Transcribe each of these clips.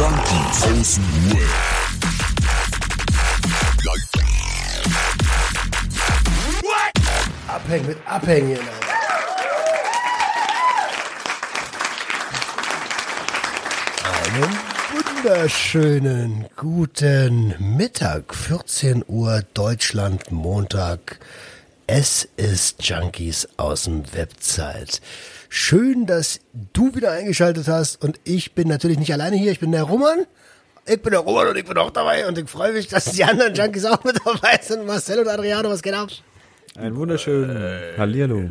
Junkies aus dem Web. Abhängen mit Abhängen. Einen wunderschönen guten Mittag, 14 Uhr Deutschland, Montag. Es ist Junkies aus dem Webzeit. Schön, dass du wieder eingeschaltet hast und ich bin natürlich nicht alleine hier, ich bin der Roman. Ich bin der Roman und ich bin auch dabei und ich freue mich, dass die anderen Junkies auch mit dabei sind. Marcel und Adriano, was geht ab? Ein wunderschönen Hallihallo.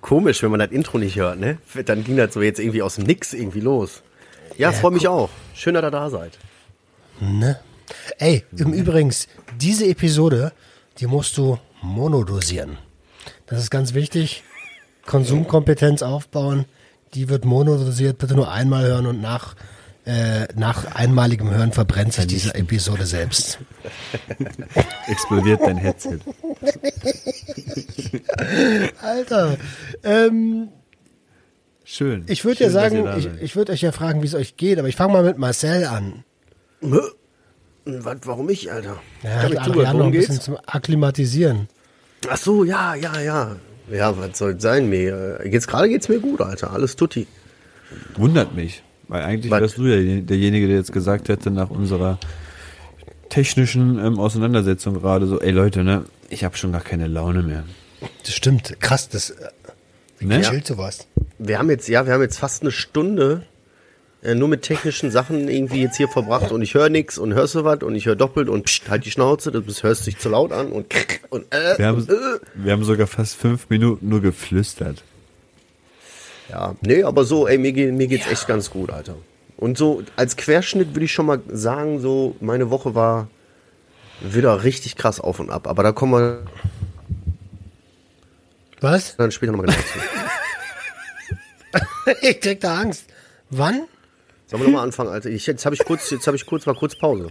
Komisch, wenn man das Intro nicht hört, ne? Dann ging das so jetzt irgendwie aus dem Nix irgendwie los. Ja, freue mich auch. Schön, dass ihr da seid. Ne? Ey, im Übrigens, diese Episode, die musst du monodosieren. Das ist ganz wichtig. Konsumkompetenz aufbauen. Die wird monodosiert. Bitte nur einmal hören und nach, äh, nach einmaligem Hören verbrennt sich diese Episode selbst. Explodiert dein Headset. Alter, ähm, Schön. ich würde ja sagen, ich, ich würde euch ja fragen, wie es euch geht, aber ich fange mal mit Marcel an. Was, warum ich, Alter? Ja, ich zugehört. Adriano Worum ein bisschen zum Akklimatisieren. Ach so, ja, ja, ja. Ja, was soll sein? Mir, jetzt gerade geht's mir gut, Alter. Alles tutti. Wundert mich. Weil eigentlich Was? wärst du ja derjenige, der jetzt gesagt hätte, nach unserer technischen ähm, Auseinandersetzung gerade so, ey Leute, ne, ich habe schon gar keine Laune mehr. Das stimmt, krass, das äh, Ne? chillt sowas. Wir haben jetzt, ja, wir haben jetzt fast eine Stunde äh, nur mit technischen Sachen irgendwie jetzt hier verbracht und ich höre nix und hörst du was und ich höre doppelt und pst, halt die Schnauze, du bist- hörst dich zu laut an und und äh, Wir haben, und, äh. wir haben sogar fast fünf Minuten nur geflüstert. Ja, nee, aber so, ey, mir, geht, mir geht's echt ganz gut, Alter. Und so als Querschnitt würde ich schon mal sagen, so meine Woche war wieder richtig krass auf und ab. Aber da kommen wir Was? dann später nochmal genau zu. ich krieg da Angst. Wann? Sollen wir nochmal anfangen, Alter? Ich, jetzt habe ich kurz, jetzt habe ich kurz, war kurz Pause.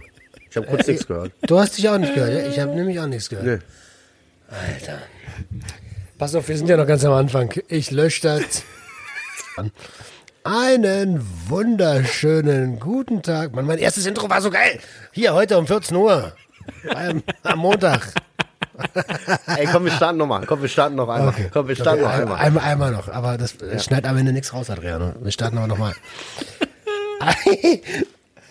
Ich habe kurz nichts gehört. Du hast dich auch nicht gehört, ja? Ich habe nämlich auch nichts gehört. Nee. Alter. Pass auf, wir sind ja noch ganz am Anfang. Ich lösche das. Einen wunderschönen guten Tag. Mann, mein erstes Intro war so geil. Hier, heute um 14 Uhr. Am, am Montag. Ey, komm, wir starten nochmal. Komm, wir starten noch einmal. Komm, wir starten noch Okay, einmal. Einmal, einmal noch. Aber das äh, schneidet am Ende nichts raus, Adriano. Wir starten aber nochmal.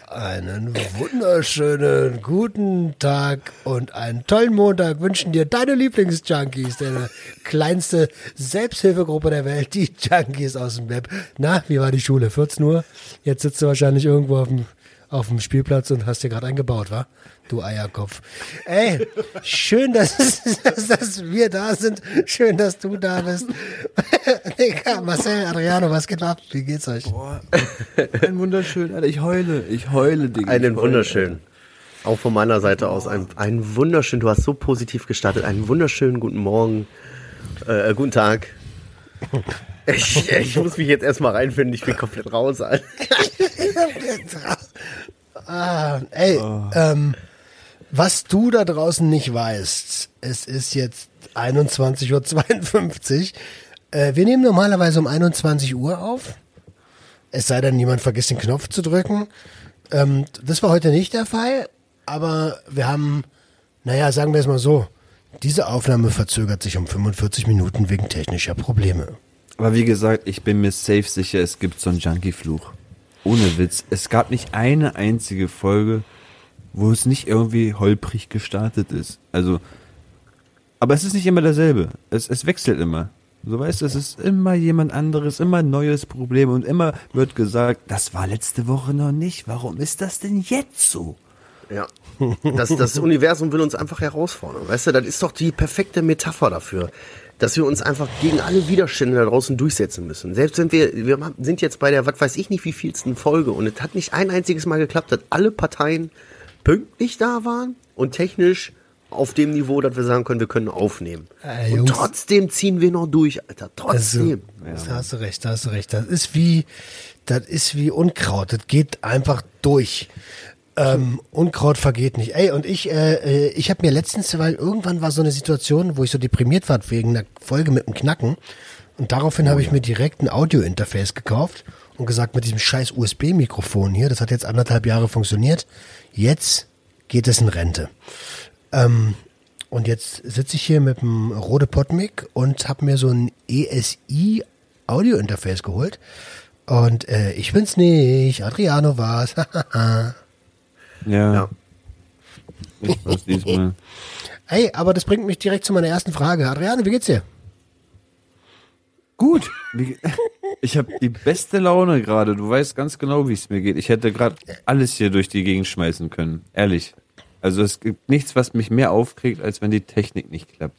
Einen wunderschönen guten Tag und einen tollen Montag wünschen dir deine Lieblingsjunkies, deine kleinste Selbsthilfegruppe der Welt, die Junkies aus dem Web. Na, wie war die Schule? 14 Uhr? Jetzt sitzt du wahrscheinlich irgendwo auf dem, auf dem Spielplatz und hast dir gerade eingebaut, wa? Du Eierkopf. Ey, schön, dass, dass, dass wir da sind. Schön, dass du da bist. Digga, Marcel, Adriano, was geht ab? Wie geht's euch? Boah, ein wunderschön, Alter, ich heule, ich heule, Digga. Einen ich heule, wunderschönen. Auch von meiner Seite aus. Ein, einen wunderschönen, du hast so positiv gestartet. Einen wunderschönen guten Morgen. Äh, guten Tag. Ich, ich muss mich jetzt erstmal reinfinden. Ich bin komplett raus, Alter. Ah, ey, ähm, was du da draußen nicht weißt, es ist jetzt 21.52 Uhr. Äh, wir nehmen normalerweise um 21 Uhr auf. Es sei denn, jemand vergisst den Knopf zu drücken. Ähm, das war heute nicht der Fall, aber wir haben, naja, sagen wir es mal so, diese Aufnahme verzögert sich um 45 Minuten wegen technischer Probleme. Aber wie gesagt, ich bin mir safe sicher, es gibt so einen Junkie-Fluch. Ohne Witz. Es gab nicht eine einzige Folge, wo es nicht irgendwie holprig gestartet ist. Also, aber es ist nicht immer derselbe. Es, es wechselt immer. So weißt du, es ist immer jemand anderes, immer ein neues Problem und immer wird gesagt, das war letzte Woche noch nicht. Warum ist das denn jetzt so? Ja. Das, das Universum will uns einfach herausfordern. Weißt du, das ist doch die perfekte Metapher dafür, dass wir uns einfach gegen alle Widerstände da draußen durchsetzen müssen. Selbst wenn wir, wir sind jetzt bei der, was weiß ich nicht, wie vielsten Folge und es hat nicht ein einziges Mal geklappt, dass alle Parteien pünktlich da waren und technisch auf dem Niveau, dass wir sagen können, wir können aufnehmen. Äh, und trotzdem ziehen wir noch durch, Alter. Trotzdem. Also, da hast du recht, da hast du recht. Das ist wie, das ist wie Unkraut. Das geht einfach durch. Ähm, Unkraut vergeht nicht. Ey, und ich, äh, äh, ich habe mir letztens, weil irgendwann war so eine Situation, wo ich so deprimiert war wegen einer Folge mit dem Knacken. Und daraufhin habe ich mir direkt ein Audio-Interface gekauft und gesagt, mit diesem scheiß USB-Mikrofon hier, das hat jetzt anderthalb Jahre funktioniert, jetzt geht es in Rente. Ähm, und jetzt sitze ich hier mit dem Rode Podmic und habe mir so ein ESI Audio-Interface geholt. Und äh, ich bin's nicht, Adriano war's. Ja. Ja. Ich weiß diesmal. hey, aber das bringt mich direkt zu meiner ersten Frage. Adriano, wie geht's dir? Gut. Ich habe die beste Laune gerade. Du weißt ganz genau, wie es mir geht. Ich hätte gerade alles hier durch die Gegend schmeißen können. Ehrlich. Also es gibt nichts, was mich mehr aufkriegt, als wenn die Technik nicht klappt.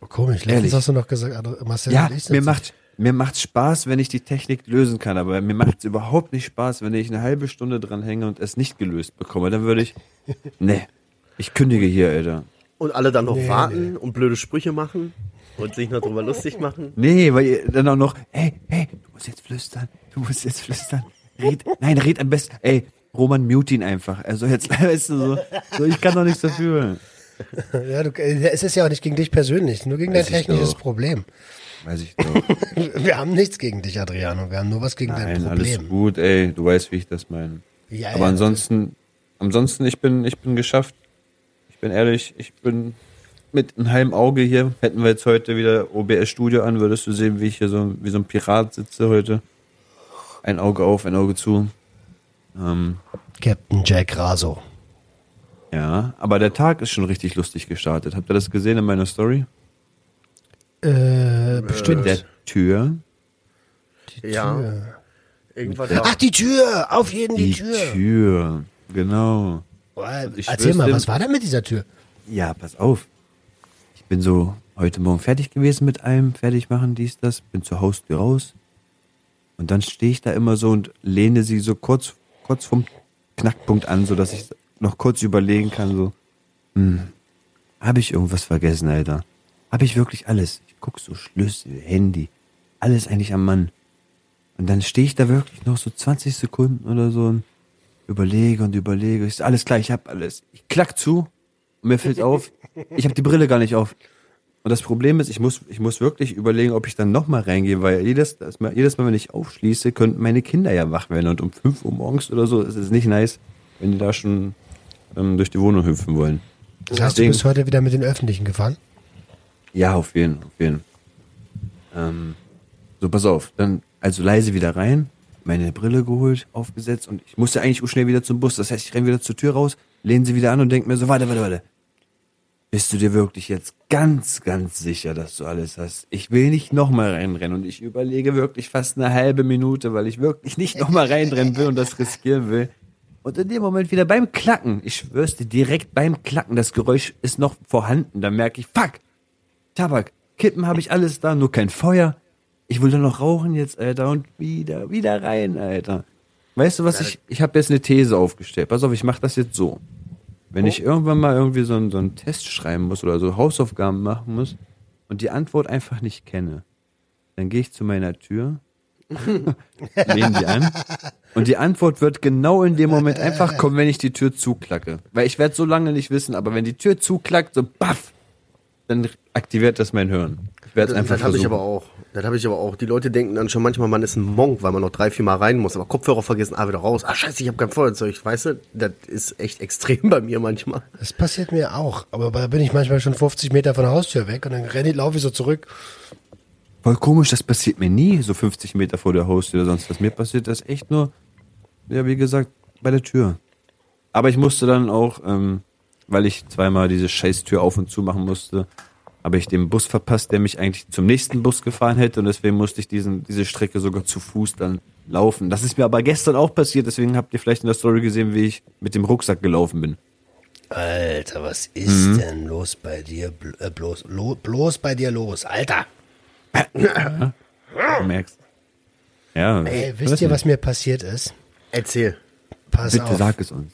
Oh, komisch, letztens Ehrlich. hast du noch gesagt, Adri- Marcel Ja, mir macht mir macht's Spaß, wenn ich die Technik lösen kann, aber mir macht's überhaupt nicht Spaß, wenn ich eine halbe Stunde dran hänge und es nicht gelöst bekomme. Dann würde ich, nee, ich kündige hier, Alter. Und alle dann noch Nee, warten und blöde Sprüche machen und sich noch drüber lustig machen. Nee, weil ihr dann auch noch, hey, hey, du musst jetzt flüstern, du musst jetzt flüstern. Red, nein, red am besten, ey, Roman, mute ihn einfach. Also jetzt, weißt du, so, so ich kann doch nichts dafür. Ja, du, äh, es ist ja auch nicht gegen dich persönlich, nur gegen dein Weiß ich technisches. Problem. Weiß ich doch. Wir haben nichts gegen dich, Adriano. Wir haben nur was gegen dein Nein, alles Problem. gut, ey, du weißt, wie ich das meine. Ja, Aber ja, ansonsten, ansonsten, ich bin, ich bin geschafft. Ich bin ehrlich, ich bin mit einem halben Auge hier. Hätten wir jetzt heute wieder OBS Studio an, würdest du sehen, wie ich hier so, wie so ein Pirat sitze heute. Ein Auge auf, ein Auge zu. Ähm, Captain Jack Raso. ja, aber der Tag ist schon richtig lustig gestartet. Habt ihr das gesehen in meiner Story? Äh, bestimmt. Der Tür. Ja. Irgendwas da. Ach, die Tür! Auf jeden die, Die Tür! Tür. Genau. Boah, Erzähl mal, was war denn mit dieser Tür? Ja, pass auf. Bin so heute Morgen fertig gewesen mit allem, fertig machen, dies, das, bin zur Haustür raus. Und dann stehe ich da immer so und lehne sie so kurz, kurz vom Knackpunkt an, so dass ich noch kurz überlegen kann, so, hm, habe ich irgendwas vergessen, Alter? Habe ich wirklich alles? Ich guck so Schlüssel, Handy, alles eigentlich am Mann. Und dann stehe ich da wirklich noch so 20 Sekunden oder so und überlege und überlege. Ich so, alles klar, ich hab alles. Ich klack zu mir fällt auf, ich habe die Brille gar nicht auf. Und das Problem ist, ich muss, ich muss wirklich überlegen, ob ich dann nochmal reingehe, weil jedes, mal, jedes Mal, wenn ich aufschließe, könnten meine Kinder ja wach werden. Und um 5 Uhr morgens oder so ist es nicht nice, wenn die da schon ähm, durch die Wohnung hüpfen wollen. Das heißt, du Deswegen- bist heute wieder mit den Öffentlichen gefahren? Ja, auf jeden, auf jeden. Ähm, so, pass auf. Dann also leise wieder rein, meine Brille geholt, aufgesetzt und ich musste eigentlich schnell wieder zum Bus. Das heißt, ich renne wieder zur Tür raus, lehne sie wieder an und denke mir so, warte, warte, warte. Bist du dir wirklich jetzt ganz, ganz sicher, dass du alles hast? Ich will nicht nochmal reinrennen und ich überlege wirklich fast eine halbe Minute, weil ich wirklich nicht nochmal reinrennen will und das riskieren will. Und in dem Moment wieder beim Klacken, ich schwör's dir, direkt beim Klacken, das Geräusch ist noch vorhanden, da merke ich, fuck, Tabak, Kippen habe ich alles da, nur kein Feuer. Ich will nur noch rauchen jetzt, Alter, und wieder, wieder rein, Alter. Weißt du was, ich, ich habe jetzt eine These aufgestellt. Pass auf, ich mache das jetzt so. Wenn ich irgendwann mal irgendwie so einen, so einen Test schreiben muss oder so Hausaufgaben machen muss und die Antwort einfach nicht kenne, dann gehe ich zu meiner Tür, lehne die an und die Antwort wird genau in dem Moment einfach kommen, wenn ich die Tür zuklacke. Weil ich werde so lange nicht wissen, aber wenn die Tür zuklackt, so baff, dann aktiviert das mein Hirn. Ich werde es Das, einfach das habe ich aber auch. Das habe ich aber auch. Die Leute denken dann schon manchmal, man ist ein Monk, weil man noch drei, vier Mal rein muss. Aber Kopfhörer vergessen, ah, wieder raus. Ah, scheiße, ich habe kein Feuerzeug. Weißt du, das ist echt extrem bei mir manchmal. Das passiert mir auch. Aber da bin ich manchmal schon 50 Meter von der Haustür weg und dann renne ich, laufe ich so zurück. Voll komisch, das passiert mir nie, so 50 Meter vor der Haustür oder sonst was. Mir passiert das echt nur, ja, wie gesagt, bei der Tür. Aber ich musste dann auch, ähm, weil ich zweimal diese Scheißtür auf und zu machen musste, habe ich den Bus verpasst, der mich eigentlich zum nächsten Bus gefahren hätte und deswegen musste ich diesen, diese Strecke sogar zu Fuß dann laufen. Das ist mir aber gestern auch passiert, deswegen habt ihr vielleicht in der Story gesehen, wie ich mit dem Rucksack gelaufen bin. Alter, was ist Mhm. denn los bei dir? Äh, bloß, lo bloß bei dir los, Alter. Du merkst. Ja. Ey, wisst ihr, nicht. was mir passiert ist? Erzähl. Pass Bitte auf. sag es uns.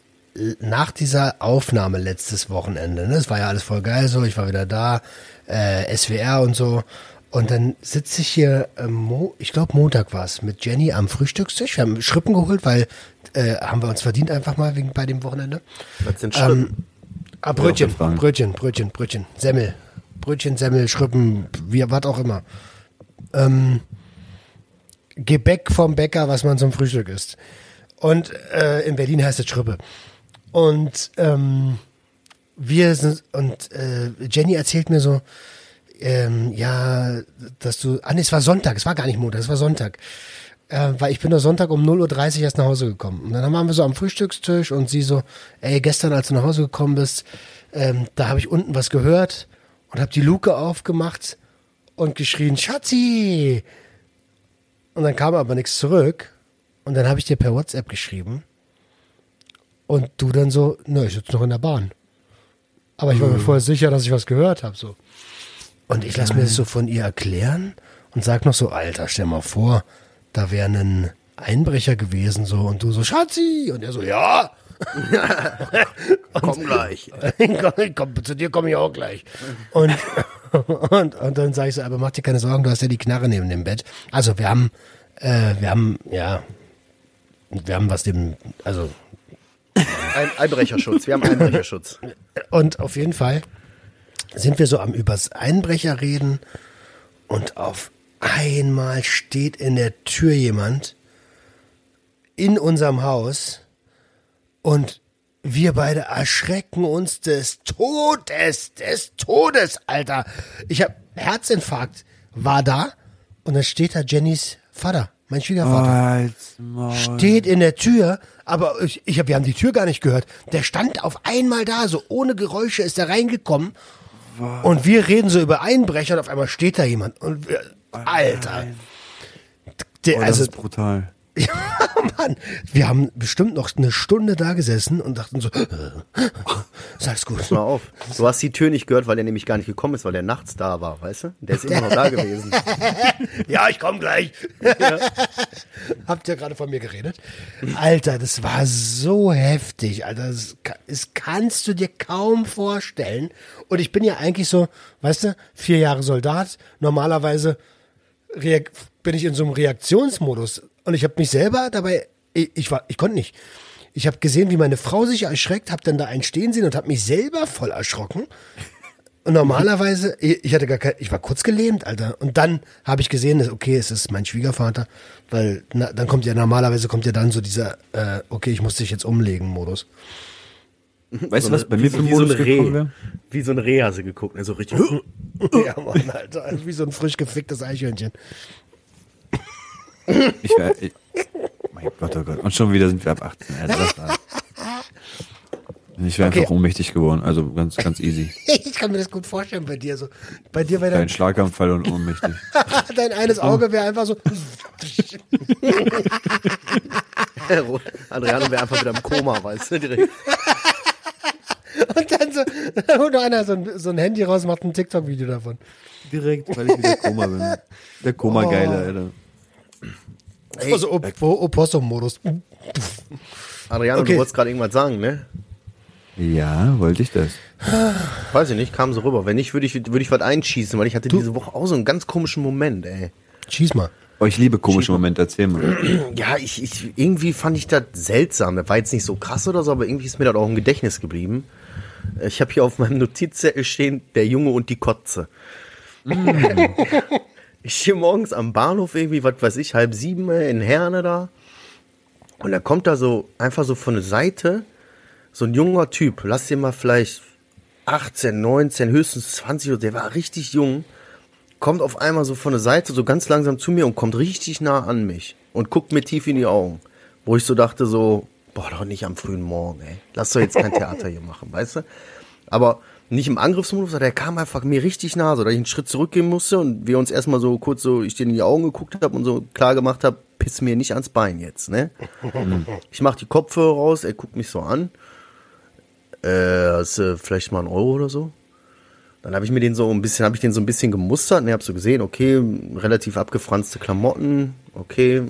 Nach dieser Aufnahme letztes Wochenende, ne, es war ja alles voll geil so, ich war wieder da, äh, SWR und so. Und dann sitze ich hier, ähm, Mo ich glaube Montag war's, mit Jenny am Frühstückstisch. Wir haben Schrippen geholt, weil äh, haben wir uns verdient einfach mal wegen bei dem Wochenende. Was sind Schrippen? Ähm, ah, Brötchen. Brötchen, Brötchen, Brötchen, Semmel. Brötchen, Semmel, Schrippen, wie, was auch immer. Ähm, Gebäck vom Bäcker, was man zum Frühstück isst. Und äh, in Berlin heißt es Schrippe. Und ähm, wir sind und äh, Jenny erzählt mir so, ähm, ja, dass du, ah nee, es war Sonntag, es war gar nicht Montag, es war Sonntag. Äh, weil ich bin nur Sonntag um 0.30 Uhr erst nach Hause gekommen. Und dann waren wir so am Frühstückstisch und sie so, ey, gestern, als du nach Hause gekommen bist, ähm, da habe ich unten was gehört und habe die Luke aufgemacht und geschrien, Schatzi! Und dann kam aber nichts zurück. Und dann habe ich dir per WhatsApp geschrieben. Und du dann so, nö, ich sitze noch in der Bahn. Aber ich war mir vorher sicher, dass ich was gehört habe. So. Und ich lasse mir das so von ihr erklären und sag noch so, Alter, stell mal vor, da wäre ein Einbrecher gewesen so und du so, Schatzi! Und er so, ja! Komm gleich. komm, komm, zu dir komme ich auch gleich. Und, und, und dann sage ich so, aber mach dir keine Sorgen, du hast ja die Knarre neben dem Bett. Also wir haben, äh, wir haben, ja, wir haben was dem, also, Ein Einbrecherschutz. Wir haben Einbrecherschutz. und auf jeden Fall sind wir so am übers Einbrecher reden und auf einmal steht in der Tür jemand in unserem Haus und wir beide erschrecken uns des Todes, des Todes, Alter. Ich hab Herzinfarkt, war da und dann steht da Jennys Vater, mein Schwiegervater steht in der Tür, aber ich, ich hab, wir haben die Tür gar nicht gehört. Der stand auf einmal da, so ohne Geräusche ist er reingekommen. Und wir reden so über Einbrecher und auf einmal steht da jemand. Und wir, Alter. Der, Oh, das also, ist brutal. ja, Mann, wir haben bestimmt noch eine Stunde da gesessen und dachten so, ist alles gut. Pass mal auf. Du hast die Tür nicht gehört, weil er nämlich gar nicht gekommen ist, weil er nachts da war, weißt du? Der ist immer noch da gewesen. Ja, ich komm gleich. Habt ihr gerade von mir geredet? Alter, das war so heftig, Alter. Das, das kannst du dir kaum vorstellen. Und ich bin ja eigentlich so, weißt du, vier Jahre Soldat. Normalerweise bin ich in so einem Reaktionsmodus. Und ich habe mich selber dabei, ich, ich war, ich konnte nicht. Ich habe gesehen, wie meine Frau sich erschreckt, habe dann da einen stehen sehen und habe mich selber voll erschrocken. Und normalerweise, ich hatte gar kein, ich war kurz gelähmt, Alter. Und dann habe ich gesehen, dass, okay, es ist mein Schwiegervater, weil na, dann kommt ja normalerweise kommt ja dann so dieser, äh, okay, ich muss dich jetzt umlegen Modus. Weißt du, was bei mir ein wie so ein Reh. Wie so ein Reh hast du geguckt, ne? so richtig. ja, Mann, Alter, wie so ein frisch geficktes Eichhörnchen. Ich wäre. Ich, mein Gott, oh Gott. Und schon wieder sind wir ab 18. Also das war, ich wäre Okay. einfach ohnmächtig geworden. Also ganz, ganz easy. Ich kann mir das gut vorstellen bei dir so. Bei dir wäre dein, Schlaganfall und ohnmächtig. dein eines Auge wäre einfach so. Adriano wäre einfach wieder im Koma, weißt du? Direkt. Und dann so, dann holt noch einer so ein, so ein Handy raus, macht ein TikTok-Video davon. Direkt, weil ich wieder Koma bin. Der Koma-Geile, Alter. Also Op Opossum-Modus. Adriano, Okay. du wolltest gerade irgendwas sagen, ne? Ja, wollte ich das. Weiß ich nicht, kam so rüber. Wenn nicht, würde ich, würde ich was einschießen, weil ich hatte diese Woche auch so einen ganz komischen Moment, ey. Schieß mal. Oh, ich liebe komische Momente, erzähl mal. Ja, ich, ich, irgendwie fand ich das seltsam. Das war jetzt nicht so krass oder so, aber irgendwie ist mir das auch im Gedächtnis geblieben. Ich habe hier auf meinem Notizzettel stehen, der Junge und die Kotze. ich stehe morgens am Bahnhof irgendwie, was weiß ich, halb sieben in Herne da. Und da kommt da so, einfach so von der Seite, so ein junger Typ, lass den mal vielleicht 18, 19, höchstens 20 oder der war richtig jung kommt auf einmal so von der Seite so ganz langsam zu mir und kommt richtig nah an mich und guckt mir tief in die Augen. Wo ich so dachte so, boah, doch nicht am frühen Morgen, ey. Lass doch jetzt kein Theater hier machen, weißt du? Aber nicht im Angriffsmodus, sondern der kam einfach mir richtig nah, so dass ich einen Schritt zurückgehen musste und wir uns erstmal so kurz so, ich dir in die Augen geguckt habe und so klar gemacht habe, piss mir nicht ans Bein jetzt, ne? ich mach die Kopfhörer raus, er guckt mich so an. Äh, hast du vielleicht mal einen Euro oder so? Dann habe ich mir den so ein bisschen, habe ich den so ein bisschen gemustert und ich habe so gesehen, okay, relativ abgefranste Klamotten, okay.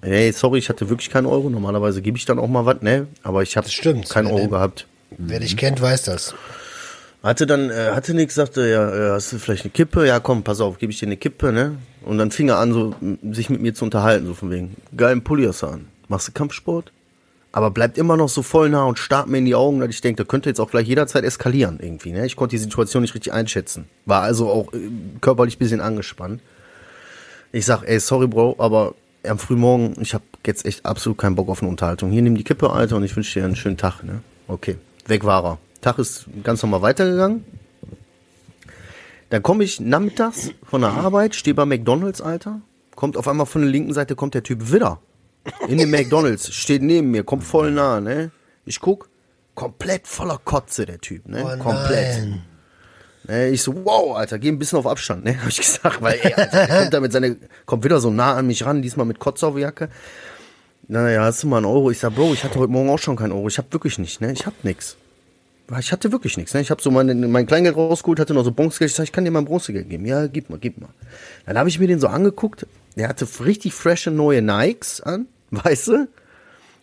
Hey, sorry, ich hatte wirklich keinen Euro. Normalerweise gebe ich dann auch mal was, ne? Aber ich habe keinen Euro gehabt. Wer dich kennt, weiß das. Hatte dann, äh, hatte nix, sagte, ja, äh, hast du vielleicht eine Kippe? Ja, komm, pass auf, gebe ich dir eine Kippe, ne? Und dann fing er an, so, sich mit mir zu unterhalten, so von wegen, geilen Pulli hast du an. Machst du Kampfsport? Aber bleibt immer noch so voll nah und starrt mir in die Augen, dass ich denke, da könnte jetzt auch gleich jederzeit eskalieren irgendwie, ne? Ich konnte die Situation nicht richtig einschätzen. War also auch äh, körperlich bisschen angespannt. Ich sag, ey, sorry, Bro, aber am Frühmorgen, ich habe jetzt echt absolut keinen Bock auf eine Unterhaltung. Hier, nimm die Kippe, Alter, und ich wünsche dir einen schönen Tag. Ne? Okay, weg war er. Tag ist ganz normal weitergegangen. Dann komme ich nachmittags von der Arbeit, stehe bei McDonalds, Alter. Kommt auf einmal von der linken Seite kommt der Typ wieder. In den McDonalds, steht neben mir, kommt voll nah, ne? Ich guck, komplett voller Kotze, der Typ, ne? Oh komplett. nein. Ne, ich so, wow, Alter, geh ein bisschen auf Abstand, ne? Hab ich gesagt, weil ey, Alter, der kommt da mit seine, kommt wieder so nah an mich ran, diesmal mit Kotze auf der Jacke. Naja, hast du mal einen Euro? Ich sag, Bro, ich hatte heute Morgen auch schon keinen Euro. Ich hab wirklich nicht, ne? Ich hab nix. Ich hatte wirklich nichts. Ne? Ich habe so mein, mein Kleingeld rausgeholt, hatte noch so Bronzegeld. Ich sag, ich kann dir mal ein Bronzegeld geben. Ja, gib mal, gib mal. Dann habe ich mir den so angeguckt. Der hatte richtig frische neue Nikes an, weißt du?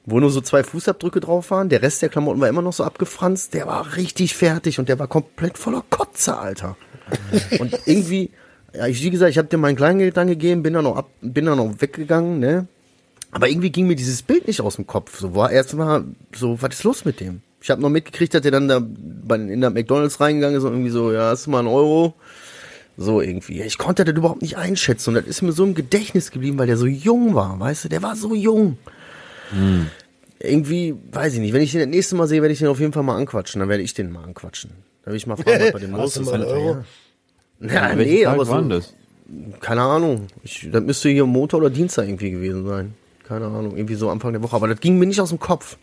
Wo nur so zwei Fußabdrücke drauf waren. Der Rest der Klamotten war immer noch so abgefranst. Der war richtig fertig und der war komplett voller Kotze, Alter. und irgendwie, ja, ich, wie gesagt, ich habe dir mein Kleingeld dann gegeben, bin dann noch ab, bin dann noch weggegangen, ne? Aber irgendwie ging mir dieses Bild nicht aus dem Kopf. So war erstmal so, was ist los mit dem? Ich habe noch mitgekriegt, dass der dann da bei, in der McDonalds reingegangen ist und irgendwie so, ja, hast du mal einen Euro? So irgendwie. Ich konnte das überhaupt nicht einschätzen und das ist mir so im Gedächtnis geblieben, weil der so jung war, weißt du? Der war so jung. Irgendwie, weiß ich nicht. Wenn ich den das nächste Mal sehe, werde ich den auf jeden Fall mal anquatschen. Dann werde ich den mal anquatschen. Da will ich mal fragen, was bei dem los ist. mal einen Euro? Ja, ja nee, Tag aber war denn so, das? keine Ahnung. Ich, das müsste hier Montag oder Dienstag irgendwie gewesen sein. Keine Ahnung. Irgendwie so Anfang der Woche. Aber das ging mir nicht aus dem Kopf.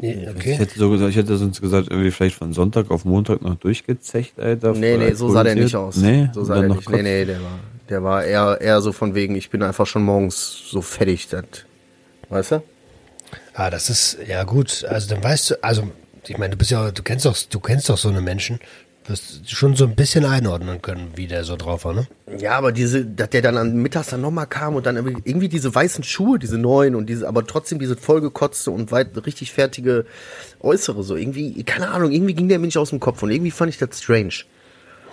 Nee, Ich okay. hätte so gesagt, ich hätte sonst gesagt, irgendwie vielleicht von Sonntag auf Montag noch durchgezecht, Alter. Nee, nee, so sah der nicht aus. Nee, so sah der noch nicht. Nee, nee, der war, der war eher, eher so von wegen, ich bin einfach schon morgens so fertig, das, weißt du? Ah, das ist, ja gut, also dann weißt du, also ich meine, du bist ja, du kennst doch, du kennst doch so eine Menschen, wirst schon so ein bisschen einordnen können, wie der so drauf war, ne? Ja, aber diese, dass der dann am Mittags dann nochmal kam und dann irgendwie- diese weißen Schuhe, diese neuen und diese, aber trotzdem diese vollgekotzte und weit, richtig fertige Äußere, so irgendwie, keine Ahnung, irgendwie ging der mir nicht aus dem Kopf und irgendwie fand ich das strange.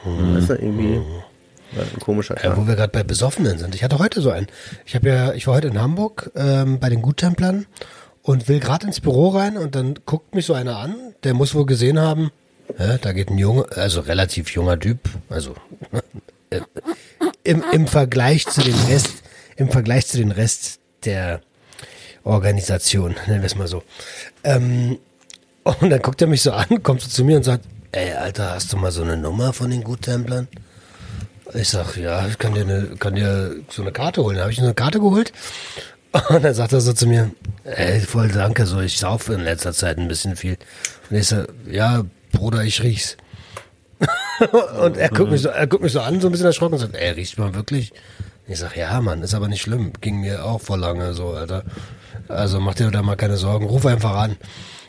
Weißt du, irgendwie, war ein komischer Ja, Tag. wo wir gerade bei Besoffenen sind. Ich hatte heute so einen. Ich habe ja, ich war heute in Hamburg ähm, bei den Guttemplern und will gerade ins Büro rein und dann guckt mich so einer an, der muss wohl gesehen haben, ja, da geht ein junge, also relativ junger Typ, also äh, im, im Vergleich zu dem Rest, im Vergleich zu den Rest der Organisation, nennen wir es mal so. Ähm, und dann guckt er mich so an, kommt so zu mir und sagt, ey, Alter, hast du mal so eine Nummer von den Guttemplern? Ich sag, ja, ich kann dir, eine, kann dir so eine Karte holen. Da habe ich eine Karte geholt. Und dann sagt er so zu mir, ey, voll danke, so ich saufe in letzter Zeit ein bisschen viel. Und ich sag, ja, Bruder, ich riech's. und er guckt mich so, er guckt mich so an, so ein bisschen erschrocken und sagt, ey, riecht man wirklich? Ich sag, ja, Mann, ist aber nicht schlimm. Ging mir auch vor lange so, Alter. Also mach dir da mal keine Sorgen, ruf einfach an.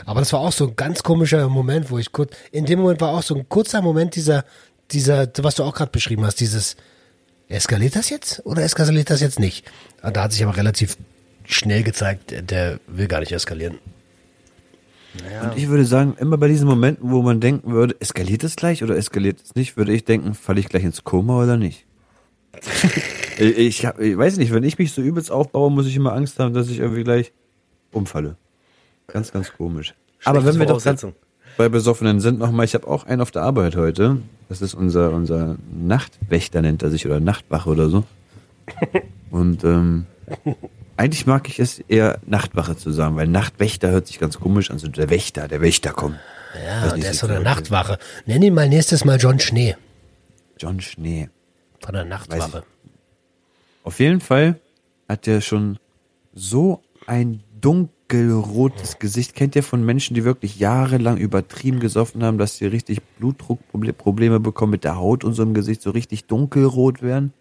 Aber das war auch so ein ganz komischer Moment, wo ich kurz, in dem Moment war auch so ein kurzer Moment dieser, dieser, was du auch gerade beschrieben hast, dieses, eskaliert das jetzt oder eskaliert das jetzt nicht? Da hat sich aber relativ schnell gezeigt, der will gar nicht eskalieren. Und ich würde sagen, immer bei diesen Momenten, wo man denken würde, eskaliert es gleich oder eskaliert es nicht, würde ich denken, falle ich gleich ins Koma oder nicht? ich, ich, hab, ich weiß nicht, wenn ich mich so übelst aufbaue, muss ich immer Angst haben, dass ich irgendwie gleich umfalle. Ganz, ganz komisch. Aber Schlechte wenn wir doch bei Besoffenen sind, nochmal, ich habe auch einen auf der Arbeit heute. Das ist unser, unser Nachtwächter, nennt er sich, oder Nachtwache oder so. Und ähm, eigentlich mag ich es eher Nachtwache zu sagen, weil Nachtwächter hört sich ganz komisch an. So der Wächter, der Wächter kommt. Ja, der ist so eine Nachtwache. Nenn ihn mal nächstes Mal John Schnee John Schnee. von der Nachtwache. Auf jeden Fall hat der schon so ein dunkelrotes Gesicht. Kennt ihr von Menschen, die wirklich jahrelang übertrieben gesoffen haben, dass sie richtig Blutdruckprobleme bekommen mit der Haut und so im Gesicht so richtig dunkelrot werden?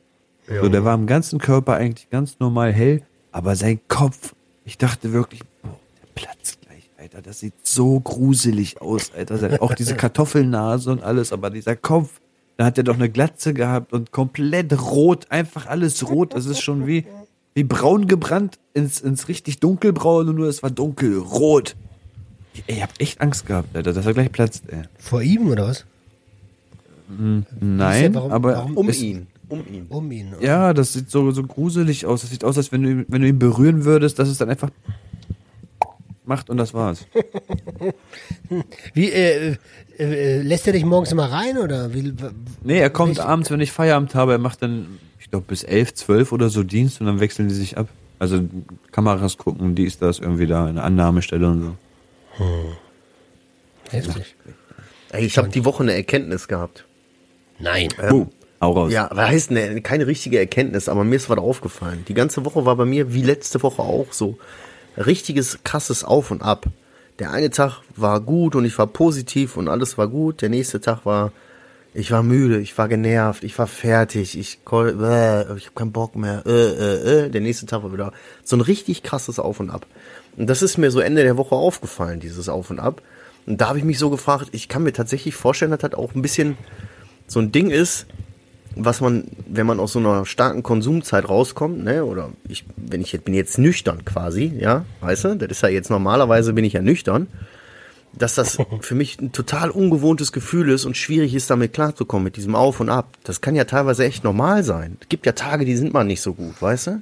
So, der war im ganzen Körper eigentlich ganz normal hell, aber sein Kopf, ich dachte wirklich, boah, der platzt gleich, Alter. Das sieht so gruselig aus, Alter. Auch diese Kartoffelnase und alles, aber dieser Kopf, da hat er doch eine Glatze gehabt und komplett rot, einfach alles rot. Das ist schon wie, wie braun gebrannt ins, ins richtig dunkelbraune, nur es war dunkelrot. Ey, ich hab echt Angst gehabt, Alter, dass er gleich platzt, ey. Vor ihm oder was? Nein, warum- aber warum- Um es, ihn. Um ihn. Um ihn. Ja, das sieht so, so gruselig aus. Das sieht aus, als wenn du, wenn du ihn berühren würdest, dass es dann einfach macht und das war's. Wie, äh, Äh, äh, lässt er dich morgens immer rein oder wie? Nee, er kommt welche- abends, wenn ich Feierabend habe. Er macht dann, ich glaube, bis elf, zwölf oder so Dienst und dann wechseln die sich ab. Also Kameras gucken, dies, das, irgendwie da, eine Annahmestelle und so. Heftig. Ey, ich habe die Woche eine Erkenntnis gehabt. Nein. Buh, hau raus. Ja, was heißt ne, keine richtige Erkenntnis, aber mir ist was aufgefallen. Die ganze Woche war bei mir, wie letzte Woche auch, so richtiges krasses Auf und Ab. Der eine Tag war gut und ich war positiv und alles war gut. Der nächste Tag war, ich war müde, ich war genervt, ich war fertig, ich, kol- äh, ich habe keinen Bock mehr. Äh, äh, äh. Der nächste Tag war wieder so ein richtig krasses Auf und Ab. Und das ist mir so Ende der Woche aufgefallen, dieses Auf und Ab. Und da habe ich mich so gefragt, ich kann mir tatsächlich vorstellen, dass das auch ein bisschen so ein Ding ist, was man, wenn man aus so einer starken Konsumzeit rauskommt, ne, oder ich, wenn ich jetzt bin jetzt nüchtern quasi, ja, weißt du, das ist ja jetzt normalerweise bin ich ja nüchtern, dass das für mich ein total ungewohntes Gefühl ist und schwierig ist, damit klarzukommen, mit diesem Auf und Ab. Das kann ja teilweise echt normal sein. Es gibt ja Tage, die sind mal nicht so gut, weißt du?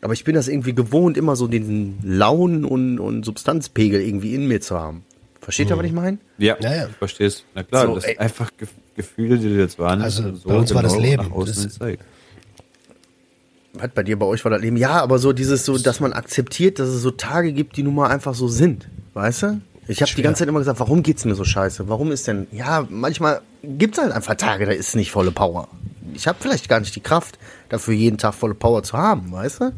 Aber ich bin das irgendwie gewohnt, immer so diesen Launen und, und Substanzpegel irgendwie in mir zu haben. Versteht ihr, was ich meine? Ja, Ja, ja. ich versteh's. Na klar, So, das ey. sind einfach Gefühle, die du jetzt wahrnimmst. Also, so bei uns war das genau Leben. Das-. Was bei dir, bei euch war das Leben? Ja, aber so dieses so, dass man akzeptiert, dass es so Tage gibt, die nun mal einfach so sind. Weißt du? Ich habe die ganze Zeit immer gesagt, warum geht's mir so scheiße? Warum ist denn, ja, manchmal gibt's halt einfach Tage, da ist nicht volle Power. Ich habe vielleicht gar nicht die Kraft, dafür jeden Tag volle Power zu haben, weißt du?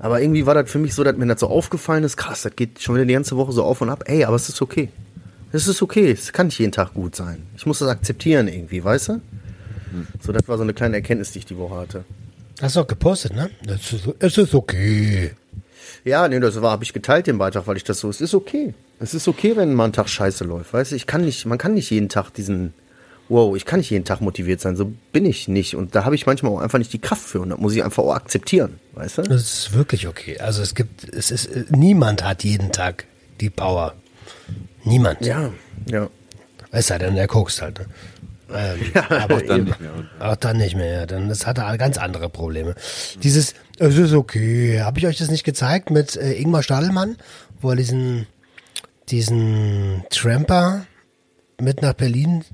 Aber irgendwie war das für mich so, dass mir das so aufgefallen ist, krass, das geht schon wieder die ganze Woche so auf und ab. Ey, aber es ist okay. Es ist okay, es kann nicht jeden Tag gut sein. Ich muss das akzeptieren irgendwie, weißt du? So, das war so eine kleine Erkenntnis, die ich die Woche hatte. Hast du auch gepostet, ne? Es ist, es ist okay. Ja, nee, das war, habe ich geteilt den Beitrag, weil ich das so, es ist okay. Es ist okay, wenn mal ein Tag scheiße läuft, weißt du, ich kann nicht, man kann nicht jeden Tag diesen, wow, ich kann nicht jeden Tag motiviert sein, so bin ich nicht und da habe ich manchmal auch einfach nicht die Kraft für und das muss ich einfach auch akzeptieren, weißt du? Das ist wirklich okay. Also es gibt, es ist, niemand hat jeden Tag die Power. Niemand. Ja, ja. Es sei denn, er kokst halt. Ne? Ähm, aber Dann nicht mehr. Auch dann nicht mehr, ja. Dann das hat er ganz andere Probleme. Dieses, es ist okay. Habe ich euch das nicht gezeigt mit äh, Ingmar Stadelmann, wo er diesen, diesen Tramper mit nach Berlin